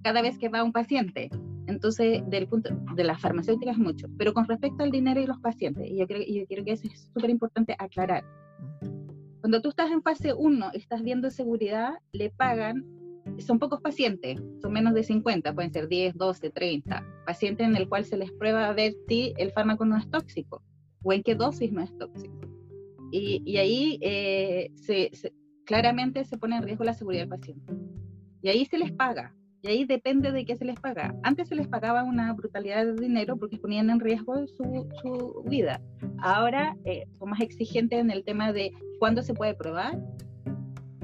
cada vez que va un paciente. Entonces, del punto de las farmacéuticas mucho. Pero con respecto al dinero y los pacientes, y yo creo, yo creo que eso es súper importante aclarar. Cuando tú estás en fase 1 y estás viendo seguridad, le pagan, son pocos pacientes, son menos de 50, pueden ser 10, 12, 30, pacientes en el cual se les prueba a ver si el fármaco no es tóxico o en qué dosis no es tóxico. Y, y ahí eh, se, claramente se pone en riesgo la seguridad del paciente. Y ahí se les paga, y ahí depende de qué se les paga. Antes se les pagaba una brutalidad de dinero porque ponían en riesgo su, su vida. Ahora eh, son más exigentes en el tema de cuándo se puede probar,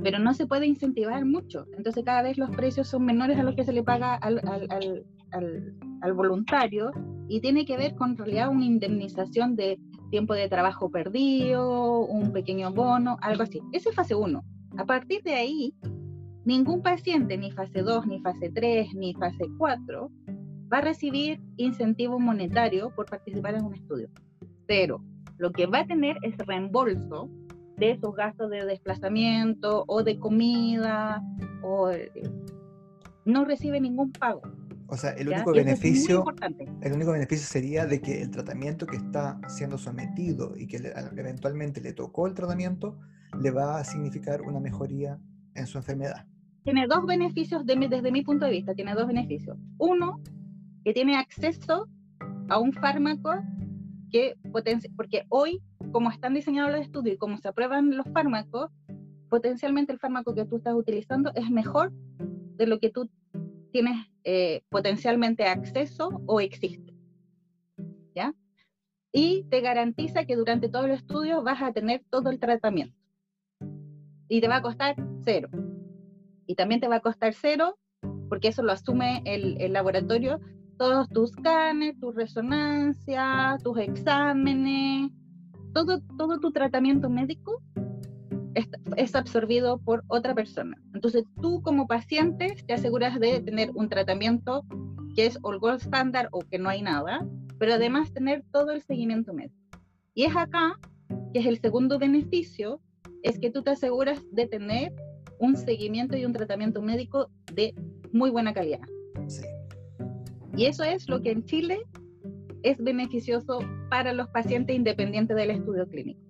pero no se puede incentivar mucho. Entonces cada vez los precios son menores a los que se le paga al, al, al, al voluntario y tiene que ver con en realidad una indemnización de tiempo de trabajo perdido, un pequeño bono, algo así. Esa es fase 1. A partir de ahí, ningún paciente, ni fase 2, ni fase 3, ni fase 4, va a recibir incentivo monetario por participar en un estudio. Cero. Lo que va a tener es reembolso de esos gastos de desplazamiento o de comida, o eh, no recibe ningún pago. O sea, el único beneficio, el único beneficio sería de que el tratamiento que está siendo sometido y que eventualmente le tocó el tratamiento le va a significar una mejoría en su enfermedad tiene dos beneficios desde mi punto de vista, tiene dos beneficios. Uno, que tiene acceso a un fármaco que potencia, porque hoy, como están diseñados los estudios y como se aprueban los fármacos, potencialmente el fármaco que tú estás utilizando es mejor de lo que tú tienes eh, potencialmente acceso o existe. ¿Ya? Y te garantiza que durante todo el estudio vas a tener todo el tratamiento. Y te va a costar cero y también te va a costar cero, porque eso lo asume el, el laboratorio, todos tus canes, tu resonancia, tus exámenes, todo, todo tu tratamiento médico es, absorbido por otra persona. Entonces tú como paciente te aseguras de tener un tratamiento que es all gold standard o que no hay nada, pero además tener todo el seguimiento médico. Y es acá que es el segundo beneficio, es que tú te aseguras de tener un seguimiento y un tratamiento médico de muy buena calidad. Y eso es lo que en Chile es beneficioso para los pacientes independientes del estudio clínico.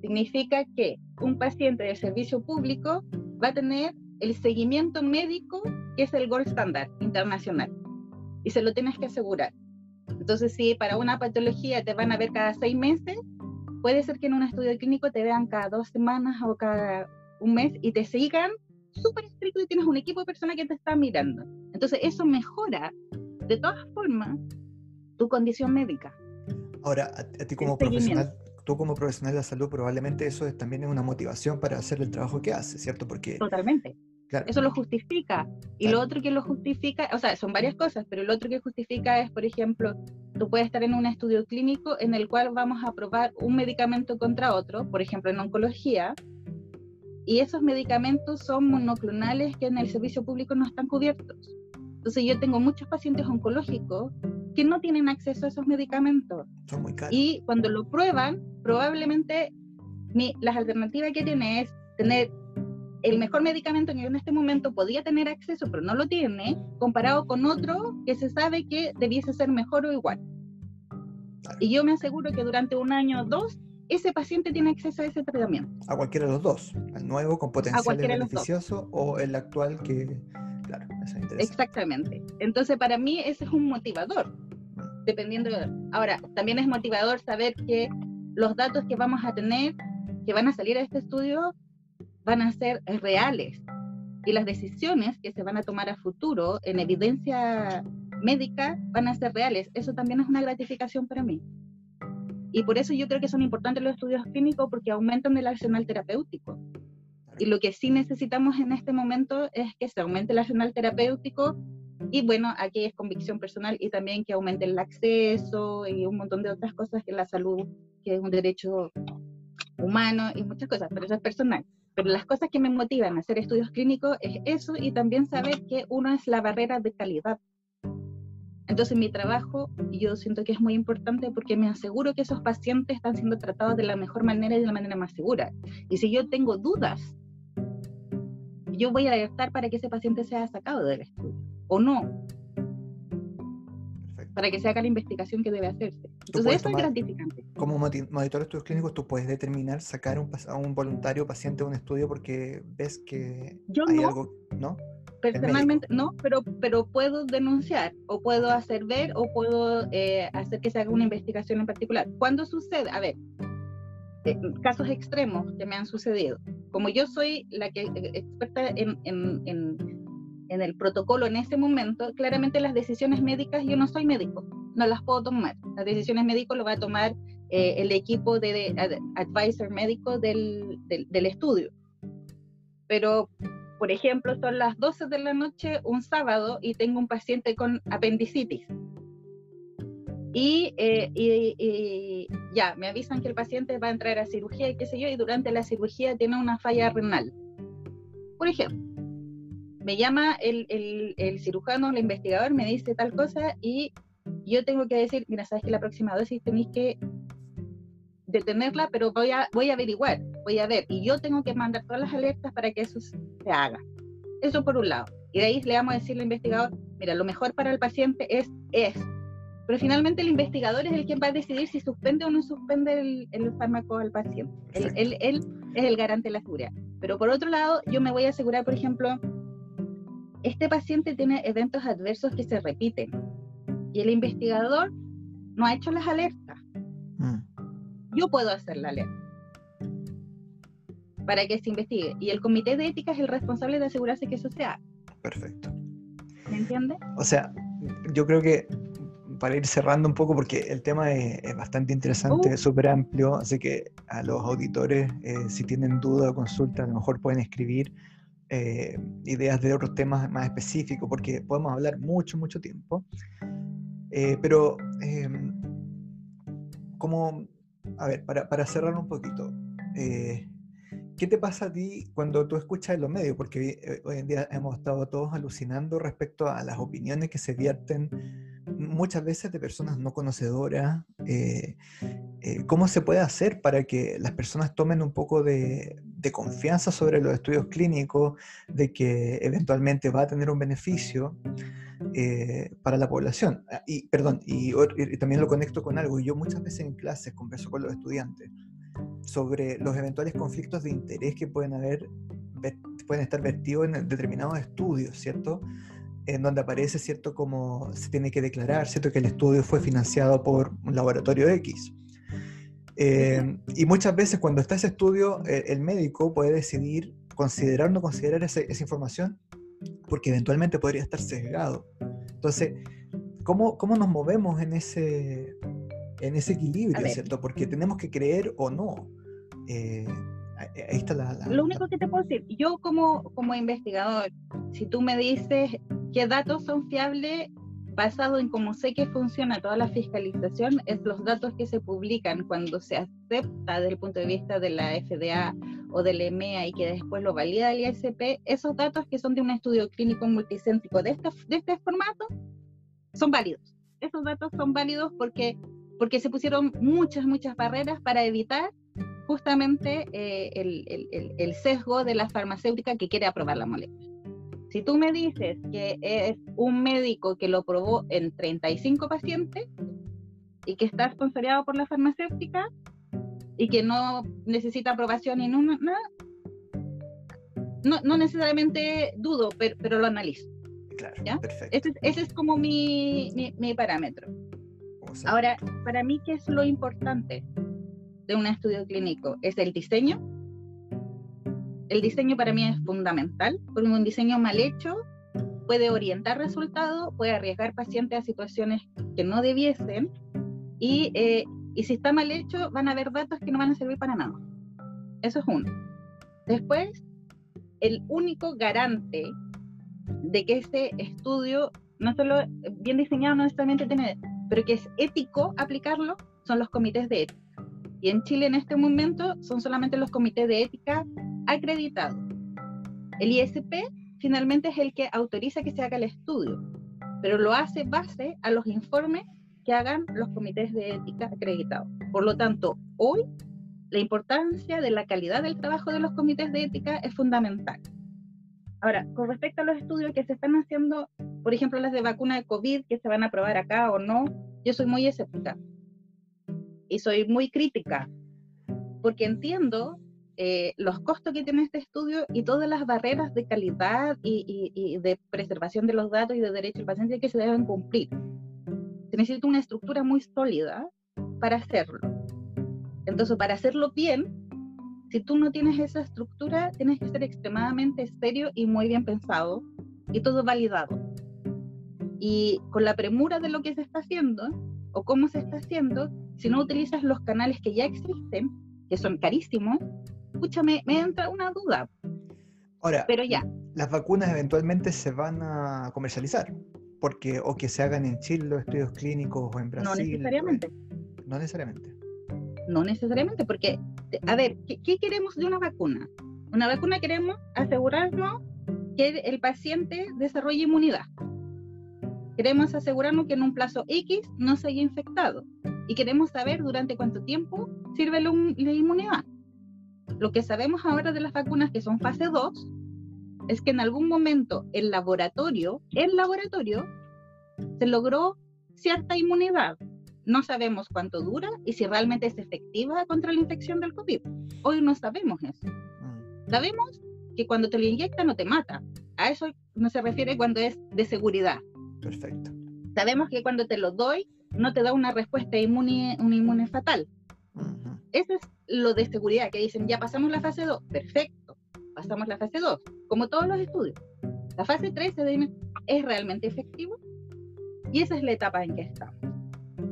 Significa que un paciente del servicio público va a tener el seguimiento médico que es el gold standard internacional y se lo tienes que asegurar. Entonces, si para una patología te van a ver cada seis meses, puede ser que en un estudio clínico te vean cada dos semanas o cada un mes y te sigan súper estricto y tienes un equipo de personas que te están mirando. Entonces eso mejora de todas formas tu condición médica. Ahora, a, ti como profesional, tú como profesional de la salud probablemente eso es, también es una motivación para hacer el trabajo que haces, ¿cierto? Porque totalmente. Eso lo justifica. Y lo otro que lo justifica, o sea, son varias cosas, pero lo otro que justifica es, por ejemplo, tú puedes estar en un estudio clínico en el cual vamos a probar un medicamento contra otro, por ejemplo, en oncología, y esos medicamentos son monoclonales que en el servicio público no están cubiertos. Entonces yo tengo muchos pacientes oncológicos que no tienen acceso a esos medicamentos. Son muy caros. Y cuando lo prueban, probablemente mi, las alternativas que tiene es tener el mejor medicamento que en este momento podía tener acceso, pero no lo tiene, comparado con otro que se sabe que debiese ser mejor o igual. Y yo me aseguro que durante un año o dos ese paciente tiene acceso a ese tratamiento. A cualquiera de los dos, al nuevo con potencial beneficioso o el actual que, claro, eso interesa. Exactamente. Entonces, para mí ese es un motivador, mm. dependiendo. Ahora, también es motivador saber que los datos que vamos a tener, que van a salir a este estudio, van a ser reales y las decisiones que se van a tomar a futuro en evidencia médica van a ser reales. Eso también es una gratificación para mí. Y por eso yo creo que son importantes los estudios clínicos porque aumentan el arsenal terapéutico. Y lo que sí necesitamos en este momento es que se aumente el arsenal terapéutico y bueno, aquí es convicción personal y también que aumente el acceso y un montón de otras cosas que la salud, que es un derecho humano y muchas cosas, pero eso es personal. Pero las cosas que me motivan a hacer estudios clínicos es eso y también saber que uno es la barrera de calidad. Entonces mi trabajo yo siento que es muy importante porque me aseguro que esos pacientes están siendo tratados de la mejor manera y de la manera más segura. Y si yo tengo dudas, yo voy a alertar para que ese paciente sea sacado del estudio o no para que se haga la investigación que debe hacerse. Entonces eso es gratificante. Como monitor de estudios clínicos, tú puedes determinar sacar un, a un voluntario paciente de un estudio porque ves que hay algo, ¿no? Personalmente no, pero, pero puedo denunciar o puedo hacer ver o puedo eh, hacer que se haga una investigación en particular. ¿Cuándo sucede? A ver, eh, casos extremos que me han sucedido. Como yo soy la que eh, experta en, en, en en el protocolo en ese momento, claramente las decisiones médicas, yo no soy médico, no las puedo tomar. Las decisiones médicas lo va a tomar eh, el equipo de, advisor médico del, del, estudio. Pero, por ejemplo, son las 12 de la noche un sábado y tengo un paciente con apendicitis. Eh, y, ya, me avisan que el paciente va a entrar a cirugía y qué sé yo, y durante la cirugía tiene una falla renal. Por ejemplo me llama el, el, cirujano, el investigador, me dice tal cosa y yo tengo que decir, mira, sabes que la próxima dosis tenéis que detenerla, pero voy a, voy a averiguar, voy a ver. Y yo tengo que mandar todas las alertas para que eso se haga. Eso por un lado. Y de ahí le vamos a decir al investigador, mira, lo mejor para el paciente es es. Pero finalmente el investigador es el quien va a decidir si suspende o no suspende el, el fármaco al paciente. Él, él, él, es el garante de la seguridad. Pero por otro lado, yo me voy a asegurar, por ejemplo, este paciente tiene eventos adversos que se repiten y el investigador no ha hecho las alertas. Yo puedo hacer la alerta para que se investigue y el comité de ética es el responsable de asegurarse que eso se haga. Perfecto. ¿Me entiende? O sea, yo creo que para ir cerrando un poco, porque el tema es, bastante interesante, es uh. súper amplio, así que a los auditores, eh, si tienen duda o consulta, a lo mejor pueden escribir eh, ideas de otros temas más específicos, porque podemos hablar mucho, mucho tiempo. Eh, pero, como, a ver, para, para, cerrar un poquito, eh, ¿qué te pasa a ti cuando tú escuchas en los medios? Porque hoy en día hemos estado todos alucinando respecto a las opiniones que se vierten muchas veces de personas no conocedoras. ¿Cómo se puede hacer para que las personas tomen un poco de, de confianza sobre los estudios clínicos, de que eventualmente va a tener un beneficio eh, para la población. Ah, y, perdón, y, también lo conecto con algo, yo muchas veces en clases converso con los estudiantes sobre los eventuales conflictos de interés que pueden haber, pueden estar vertidos en determinados estudios, ¿cierto? En donde aparece, ¿cierto? Como se tiene que declarar, ¿cierto? Que el estudio fue financiado por un laboratorio X eh, y muchas veces cuando está ese estudio, el médico puede decidir considerar o no considerar esa, información porque eventualmente podría estar sesgado. Entonces, ¿cómo, cómo nos movemos en ese, en ese equilibrio, ¿cierto? Porque tenemos que creer o no. Eh, ahí está la, Lo único que te puedo decir, yo como, como investigador, si tú me dices qué datos son fiables, basado en cómo sé que funciona toda la fiscalización, es los datos que se publican cuando se acepta desde el punto de vista de la FDA o del EMEA y que después lo valida el ISP, esos datos que son de un estudio clínico multicéntrico de este, de este formato son válidos. Esos datos son válidos porque, porque se pusieron muchas, muchas barreras para evitar justamente eh, el, el, el sesgo de la farmacéutica que quiere aprobar la molécula. Si tú me dices que es un médico que lo probó en 35 pacientes y que está sponsoreado por la farmacéutica y que no necesita aprobación ni nada, no, no necesariamente dudo, pero, pero lo analizo. Claro, ¿ya? perfecto. Ese, ese, es como mi, mi, mi parámetro. Ahora, para mí, ¿qué es lo importante de un estudio clínico? Es el diseño, el diseño para mí es fundamental, porque un diseño mal hecho puede orientar resultados, puede arriesgar pacientes a situaciones que no debiesen, y, eh, y si está mal hecho, van a haber datos que no van a servir para nada. Eso es uno. Después, el único garante de que este estudio, no solo bien diseñado, no necesariamente tiene, pero que es ético aplicarlo, son los comités de ética. Y en Chile en este momento son solamente los comités de ética acreditado. El ISP finalmente es el que autoriza que se haga el estudio. pero lo hace base a los informes que hagan los comités de ética acreditados. Por lo tanto, hoy la importancia de la calidad del trabajo de los comités de ética es fundamental. Ahora, con respecto a los estudios que se están haciendo, por ejemplo, las de vacuna de COVID, que se van a aprobar acá o no, yo soy muy escéptica y soy muy crítica, porque entiendo eh, los costos que tiene este estudio y todas las barreras de calidad y, y, de preservación de los datos y de derecho al paciente que se deben cumplir. Se necesita una estructura muy sólida para hacerlo. Entonces, para hacerlo bien, si tú no tienes esa estructura, tienes que ser extremadamente serio y muy bien pensado y todo validado. Y con la premura de lo que se está haciendo o cómo se está haciendo, si no utilizas los canales que ya existen, que son carísimos, escúchame, me entra una duda. Ahora, pero ya. Las vacunas eventualmente se van a comercializar, porque o que se hagan en Chile los estudios clínicos o en Brasil. No necesariamente. No necesariamente. No necesariamente, porque, a ver, ¿qué, queremos de una vacuna? Una vacuna queremos asegurarnos que el paciente desarrolle inmunidad. Queremos asegurarnos que en un plazo X no se haya infectado. Y queremos saber durante cuánto tiempo sirve la, la inmunidad. Lo que sabemos ahora de las vacunas que son fase 2 es que en algún momento el laboratorio, el laboratorio, se logró cierta inmunidad. No sabemos cuánto dura y si realmente es efectiva contra la infección del COVID. Hoy no sabemos eso. Mm. Sabemos que cuando te lo inyectan no te mata. A eso no se refiere cuando es de seguridad. Perfecto. Sabemos que cuando te lo doy no te da una respuesta inmune, una inmune fatal. Eso es lo de seguridad, que dicen, ya pasamos la fase 2, perfecto, pasamos la fase 2, como todos los estudios. La fase 3 se dice, ¿es realmente efectivo? Y esa es la etapa en que estamos.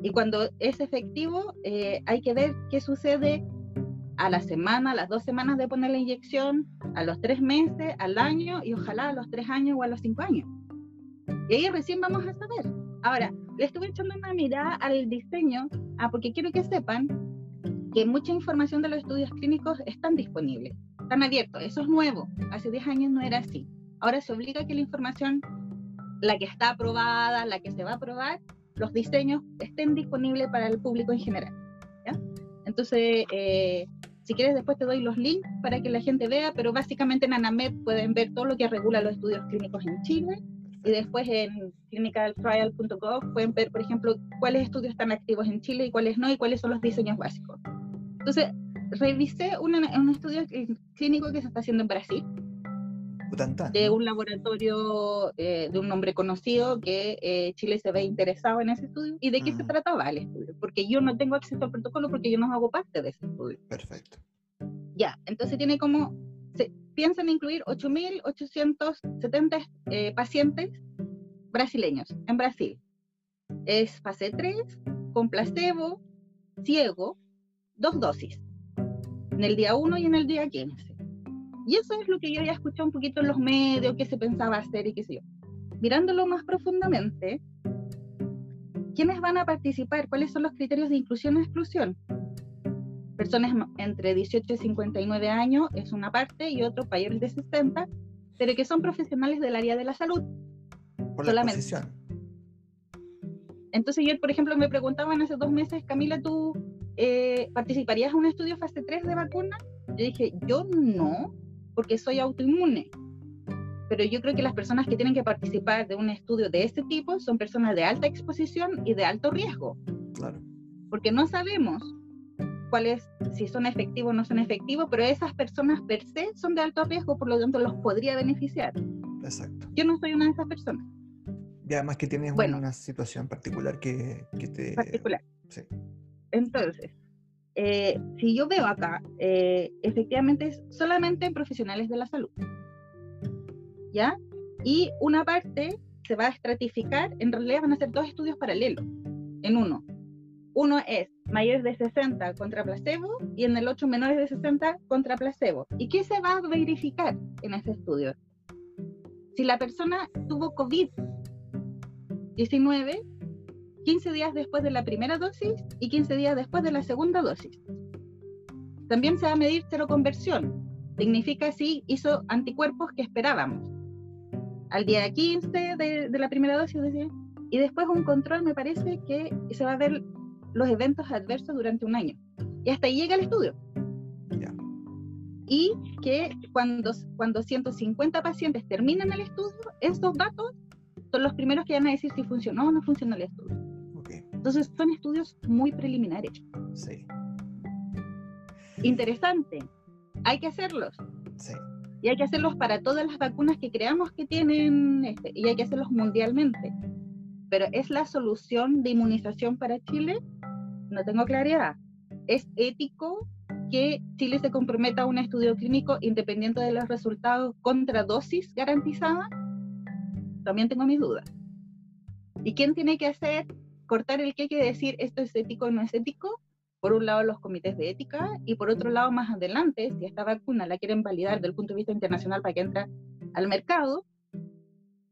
Y cuando es efectivo, eh, hay que ver qué sucede a la semana, a las dos semanas de poner la inyección, a los tres meses, al año y ojalá a los tres años o a los cinco años. Y ahí recién vamos a saber. Ahora, le estuve echando una mirada al diseño, ah, porque quiero que sepan que mucha información de los estudios clínicos están disponibles, están abiertos. Eso es nuevo. Hace 10 años no era así. Ahora se obliga a que la información, la que está aprobada, la que se va a aprobar, los diseños estén disponibles para el público en general. Entonces, eh, si quieres después te doy los links para que la gente vea, pero básicamente en ANAMED pueden ver todo lo que regula los estudios clínicos en Chile y después en clinicaltrial.gov pueden ver, por ejemplo, cuáles estudios están activos en Chile y cuáles no y cuáles son los diseños básicos. Entonces, revisé un estudio clínico que se está haciendo en Brasil. De un laboratorio eh, de un nombre conocido que eh, Chile se ve interesado en ese estudio. ¿Y de qué se mm. trataba el estudio? Porque yo no tengo acceso al protocolo porque yo no hago parte de ese estudio. Perfecto. Ya, entonces tiene como, se, piensan incluir 8.870 eh, pacientes brasileños en Brasil. Es fase 3, con placebo, ciego, dos dosis, en el día 1 y en el día 15. Y eso es lo que yo ya escuché un poquito en los medios, qué se pensaba hacer y qué sé yo. Mirándolo más profundamente, ¿quiénes van a participar? ¿Cuáles son los criterios de inclusión y exclusión? Personas entre 18 y 59 años es una parte y otro mayores de 60, pero que son profesionales del área de la salud. Por la solamente. Entonces yo, por ejemplo, me preguntaban hace dos meses, Camila, ¿tú eh, ¿participarías en un estudio fase 3 de vacuna? Yo dije, yo no, porque soy autoinmune. Pero yo creo que las personas que tienen que participar de un estudio de este tipo son personas de alta exposición y de alto riesgo. Claro. Porque no sabemos cuáles, si son efectivos o no son efectivos, pero esas personas per se son de alto riesgo, por lo tanto los podría beneficiar. Exacto. Yo no soy una de esas personas. Y además que tienes una situación particular que, que te... Particular. Sí. Entonces, eh, si yo veo acá, eh, efectivamente es solamente profesionales de la salud. ¿Ya? Y una parte se va a estratificar, en realidad van a ser dos estudios paralelos en uno. Uno es mayores de 60 contra placebo y en el otro menores de 60 contra placebo. ¿Y qué se va a verificar en ese estudio? Si la persona tuvo COVID-19 15 días después de la primera dosis y 15 días después de la segunda dosis. También se va a medir seroconversión. Significa si hizo anticuerpos que esperábamos. Al día 15 de, la primera dosis, y después un control me parece que se va a ver los eventos adversos durante un año. Y hasta ahí llega el estudio. Y que cuando, cuando 150 pacientes terminan el estudio, estos datos son los primeros que van a decir si funcionó o no funcionó el estudio. Entonces son estudios muy preliminares. Sí. Interesante. Hay que hacerlos. Sí. Y hay que hacerlos para todas las vacunas que creamos que tienen, este, y hay que hacerlos mundialmente. Pero ¿es la solución de inmunización para Chile? No tengo claridad. ¿Es ético que Chile se comprometa a un estudio clínico independiente de los resultados contra dosis garantizada? También tengo mis dudas. ¿Y quién tiene que hacer cortar el que hay que decir esto es ético o no es ético? Por un lado los comités de ética y por otro lado más adelante, si esta vacuna la quieren validar desde el punto de vista internacional para que entre al mercado,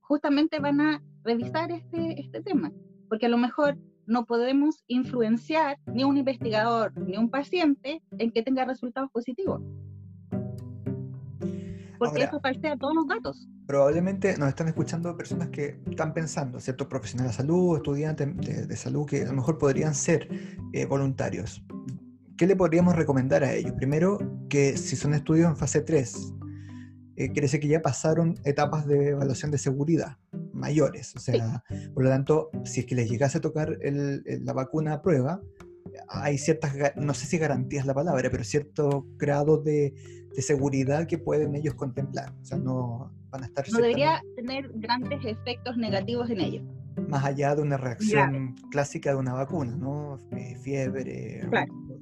justamente van a revisar este, este tema, porque a lo mejor no podemos influenciar ni un investigador ni un paciente en que tenga resultados positivos. Porque eso falsea todos los datos. Probablemente nos están escuchando personas que están pensando, ciertos profesionales de salud, estudiantes de, salud, que a lo mejor podrían ser eh, voluntarios. ¿Qué le podríamos recomendar a ellos? Primero, que si son estudios en fase 3, eh, quiere decir que ya pasaron etapas de evaluación de seguridad mayores. O sea, por lo tanto, si es que les llegase a tocar la vacuna a prueba, hay ciertas, no sé si garantías la palabra, pero cierto grado de, seguridad que pueden ellos contemplar. O sea, no van a estar... No debería tener grandes efectos negativos en ellos. Más allá de una reacción clásica de una vacuna, ¿no? Eh, fiebre,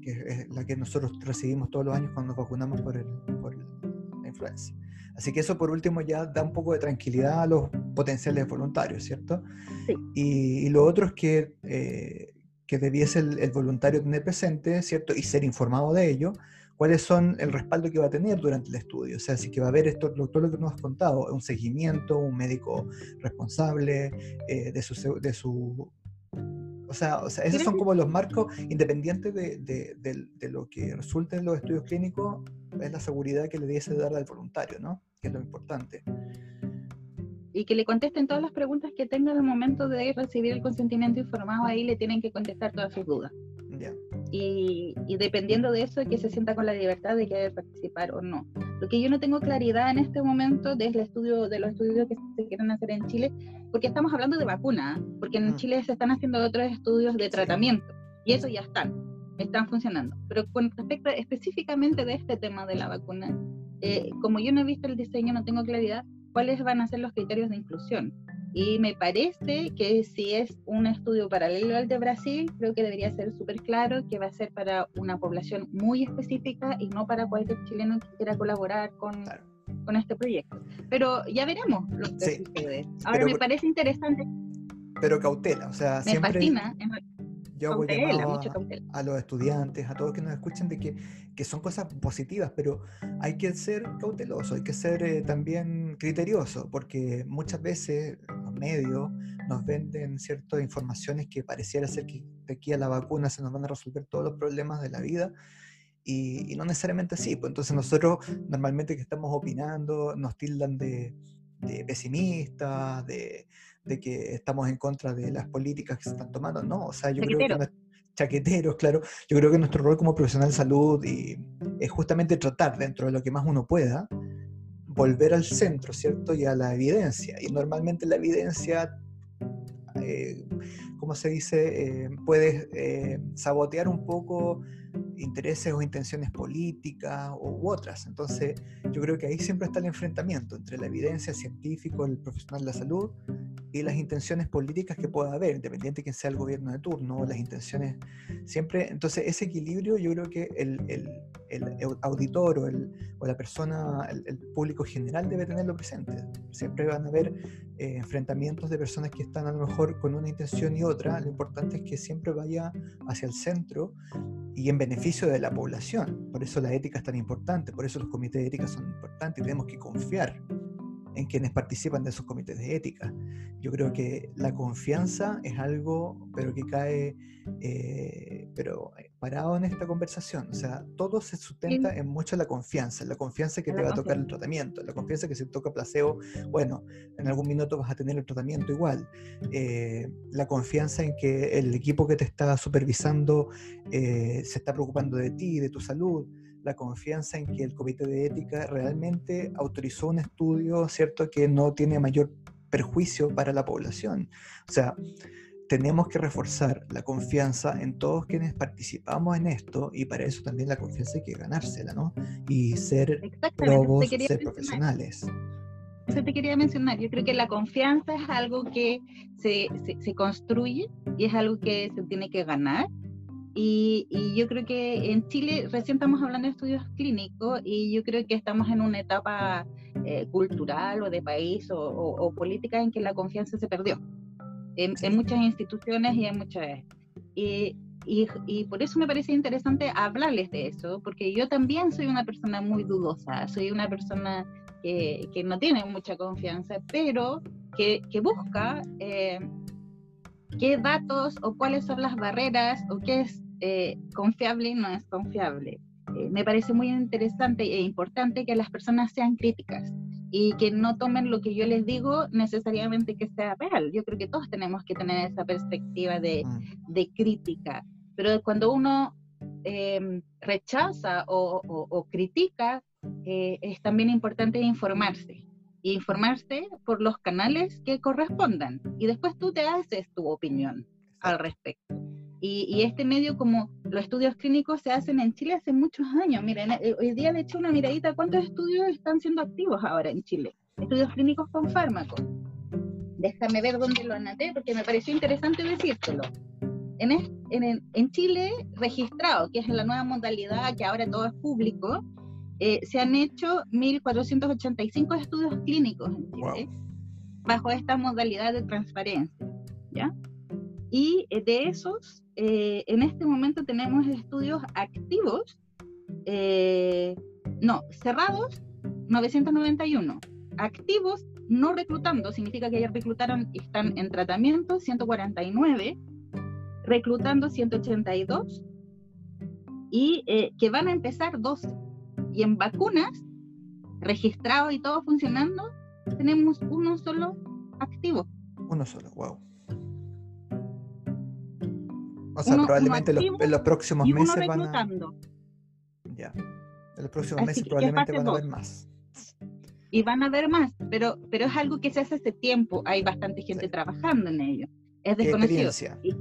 que es la que nosotros recibimos todos los años cuando nos vacunamos por, el, por la influenza. Así que eso por último ya da un poco de tranquilidad a los potenciales voluntarios, ¿cierto? Sí. Y, lo otro es que, eh, que debiese el, voluntario tener presente, ¿cierto? Y ser informado de ello, cuáles son el respaldo que va a tener durante el estudio. O sea, si que va a haber esto, todo lo que nos has contado, un seguimiento, un médico responsable eh, de, su, de su o sea, o sea, esos son como los marcos independientes de, de, de, lo que resulte en los estudios clínicos, es la seguridad que le diese dar al voluntario, ¿no? Que es lo importante. Y que le contesten todas las preguntas que tenga al momento de recibir el consentimiento informado, ahí le tienen que contestar todas sus dudas. Ya y, dependiendo de eso, que se sienta con la libertad de querer participar o no. Lo que yo no tengo claridad en este momento es el estudio, de los estudios que se quieren hacer en Chile, porque estamos hablando de vacuna, porque en mm. Chile se están haciendo otros estudios de tratamiento y eso ya están, están funcionando. Pero con respecto específicamente de este tema de la vacuna, eh, como yo no he visto el diseño, no tengo claridad cuáles van a ser los criterios de inclusión. Y me parece que si es un estudio paralelo al de Brasil, creo que debería ser súper claro que va a ser para una población muy específica y no para cualquier chileno que quiera colaborar con, con este proyecto. Pero ya veremos lo que sucede. Ahora me parece interesante. Pero cautela, o sea, me fascina yo hago a, los estudiantes, a todos que nos escuchen, de que, que, son cosas positivas, pero hay que ser cauteloso, hay que ser eh, también criterioso, porque muchas veces los medios nos venden ciertas informaciones que pareciera ser que de aquí a la vacuna se nos van a resolver todos los problemas de la vida. Y, no necesariamente así, pues entonces nosotros normalmente que estamos opinando nos tildan de, de pesimistas, de, de que estamos en contra de las políticas que se están tomando, no, o sea, yo creo que chaqueteros, claro, yo creo que nuestro rol como profesional de salud y, es justamente tratar dentro de lo que más uno pueda, volver al centro, ¿cierto? Y a la evidencia. Y normalmente la evidencia, eh, ¿cómo se dice? Eh, puede eh, sabotear un poco intereses o intenciones políticas u otras. Entonces, yo creo que ahí siempre está el enfrentamiento entre la evidencia científica, el profesional de la salud y las intenciones políticas que pueda haber, independiente de quién sea el gobierno de turno, las intenciones siempre. Entonces, ese equilibrio yo creo que el, el, el auditor o, el, o, la persona, el, público general debe tenerlo presente. Siempre van a haber eh, enfrentamientos de personas que están a lo mejor con una intención y otra. Lo importante es que siempre vaya hacia el centro y en beneficio de la población. Por eso la ética es tan importante, por eso los comités de ética son importantes y tenemos que confiar en quienes participan de esos comités de ética. Yo creo que la confianza es algo, pero que cae, eh, pero parado en esta conversación. O sea, todo se sustenta en mucho la confianza, la confianza que te va a tocar el tratamiento, la confianza que si toca placebo, bueno, en algún minuto vas a tener el tratamiento igual. Eh, la confianza en que el equipo que te está supervisando se está preocupando de ti, de tu salud la confianza en que el comité de ética realmente autorizó un estudio, ¿cierto?, que no tiene mayor perjuicio para la población. O sea, tenemos que reforzar la confianza en todos quienes participamos en esto y para eso también la confianza hay que ganársela, ¿no? Y ser probos, ser profesionales. Eso te quería mencionar. Yo creo que la confianza es algo que se, se, se construye y es algo que se tiene que ganar y, yo creo que en Chile recién estamos hablando de estudios clínicos y yo creo que estamos en una etapa eh, cultural o de país o, política en que la confianza se perdió en, muchas instituciones y en muchas... Y, y, y, por eso me parece interesante hablarles de eso, porque yo también soy una persona muy dudosa, soy una persona que, que no tiene mucha confianza, pero que, que busca eh, qué datos o cuáles son las barreras o qué es eh, confiable y no es confiable. Eh, me parece muy interesante e importante que las personas sean críticas y que no tomen lo que yo les digo necesariamente que sea real. Yo creo que todos tenemos que tener esa perspectiva de, de crítica, pero cuando uno em, rechaza o, o, critica, eh, es también importante informarse. Informarse por los canales que correspondan y después tú te haces tu opinión al respecto. Y, este medio, como los estudios clínicos se hacen en Chile hace muchos años. Miren, eh, hoy día le eché una miradita a cuántos estudios están siendo activos ahora en Chile. Estudios clínicos con fármacos. Déjame ver dónde lo anoté porque me pareció interesante decírtelo. En, en, en, Chile, registrado, que es la nueva modalidad que ahora todo es público, eh, se han hecho 1.485 estudios clínicos en Chile bajo esta modalidad de transparencia. ¿ya? Y eh, de esos, eh, en este momento tenemos estudios activos, eh, no, cerrados, 991. Activos, no reclutando, significa que ya reclutaron y están en tratamiento, 149. Reclutando, 182. Y que van a empezar 12. Y en vacunas, registrado y todo funcionando, tenemos uno solo activo. Uno solo, wow. O sea, probablemente en los próximos meses van a. Ya. En los próximos meses probablemente van a haber más. Y van a haber más, pero, pero es algo que se hace hace tiempo. Hay bastante gente trabajando en ello. Es desconocido. Experiencia. Y,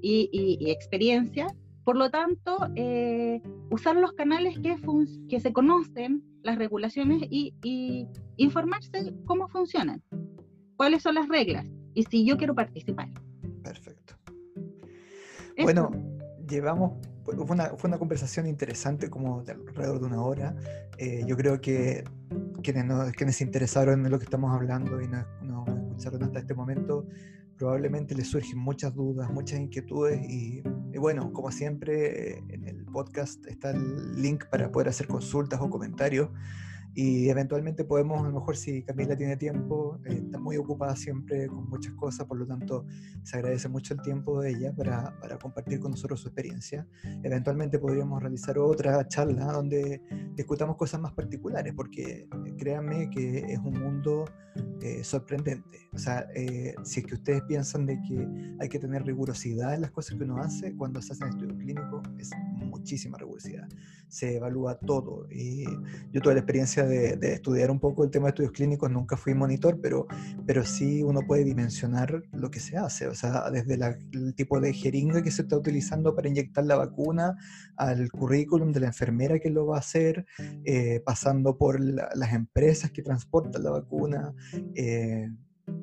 y, y, experiencia. Por lo tanto, eh, usar los canales que, que se conocen, las regulaciones y informarse cómo funcionan, cuáles son las reglas y si yo quiero participar. Bueno, llevamos, fue una, fue una, conversación interesante, como de alrededor de una hora. Eh, yo creo que quienes, nos, quienes se interesaron en lo que estamos hablando y nos, escucharon hasta este momento, probablemente les surgen muchas dudas, muchas inquietudes y, y, bueno, como siempre, en el podcast está el link para poder hacer consultas o comentarios y eventualmente podemos, a lo mejor si Camila tiene tiempo, eh, está muy ocupada siempre con muchas cosas, por lo tanto se agradece mucho el tiempo de ella para, para compartir con nosotros su experiencia. Eventualmente podríamos realizar otra charla donde discutamos cosas más particulares, porque eh, créanme que es un mundo eh, sorprendente. O sea, si es que ustedes piensan de que hay que tener rigurosidad en las cosas que uno hace, cuando se hacen estudios clínicos es muchísima rigurosidad. Se evalúa todo. Y yo tuve la experiencia de, estudiar un poco el tema de estudios clínicos, nunca fui monitor, pero, pero sí uno puede dimensionar lo que se hace, o sea, desde el tipo de jeringa que se está utilizando para inyectar la vacuna, al currículum de la enfermera que lo va a hacer, eh, pasando por las empresas que transportan la vacuna, eh,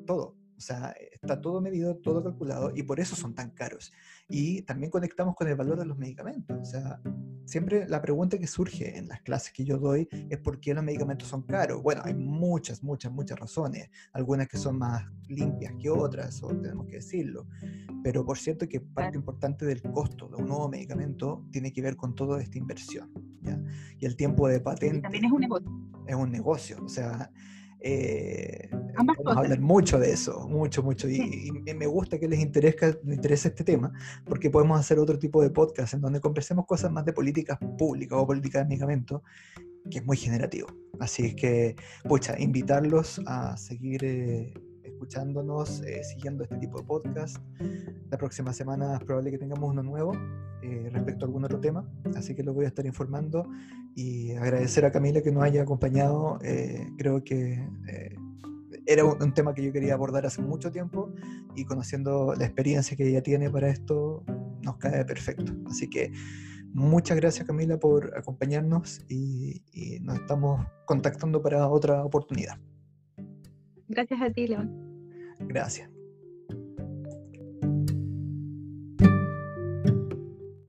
todo. O sea, está todo medido, todo calculado y por eso son tan caros. Y también conectamos con el valor de los medicamentos. O sea, siempre la pregunta que surge en las clases que yo doy es por qué los medicamentos son caros. Bueno, hay muchas, muchas, muchas razones. Algunas que son más limpias que otras, o tenemos que decirlo. Pero por cierto que parte importante del costo de un nuevo medicamento tiene que ver con toda esta inversión. ¿ya? Y el tiempo de patente... también es un negocio. Es un negocio. O sea Eh, vamos a hablar mucho de eso, mucho, mucho. Y, me gusta que les interese, les interese este tema, porque podemos hacer otro tipo de podcast en donde conversemos cosas más de políticas públicas o políticas de medicamentos, que es muy generativo. Así es que, pucha, invitarlos a seguir eh, escuchándonos, eh, siguiendo este tipo de podcast. La próxima semana es probable que tengamos uno nuevo eh, respecto a algún otro tema, así que lo voy a estar informando y agradecer a Camila que nos haya acompañado. Eh, creo que era un, tema que yo quería abordar hace mucho tiempo y conociendo la experiencia que ella tiene para esto, nos cae perfecto. Así que muchas gracias Camila por acompañarnos y nos estamos contactando para otra oportunidad. Gracias a ti, León. Gracias.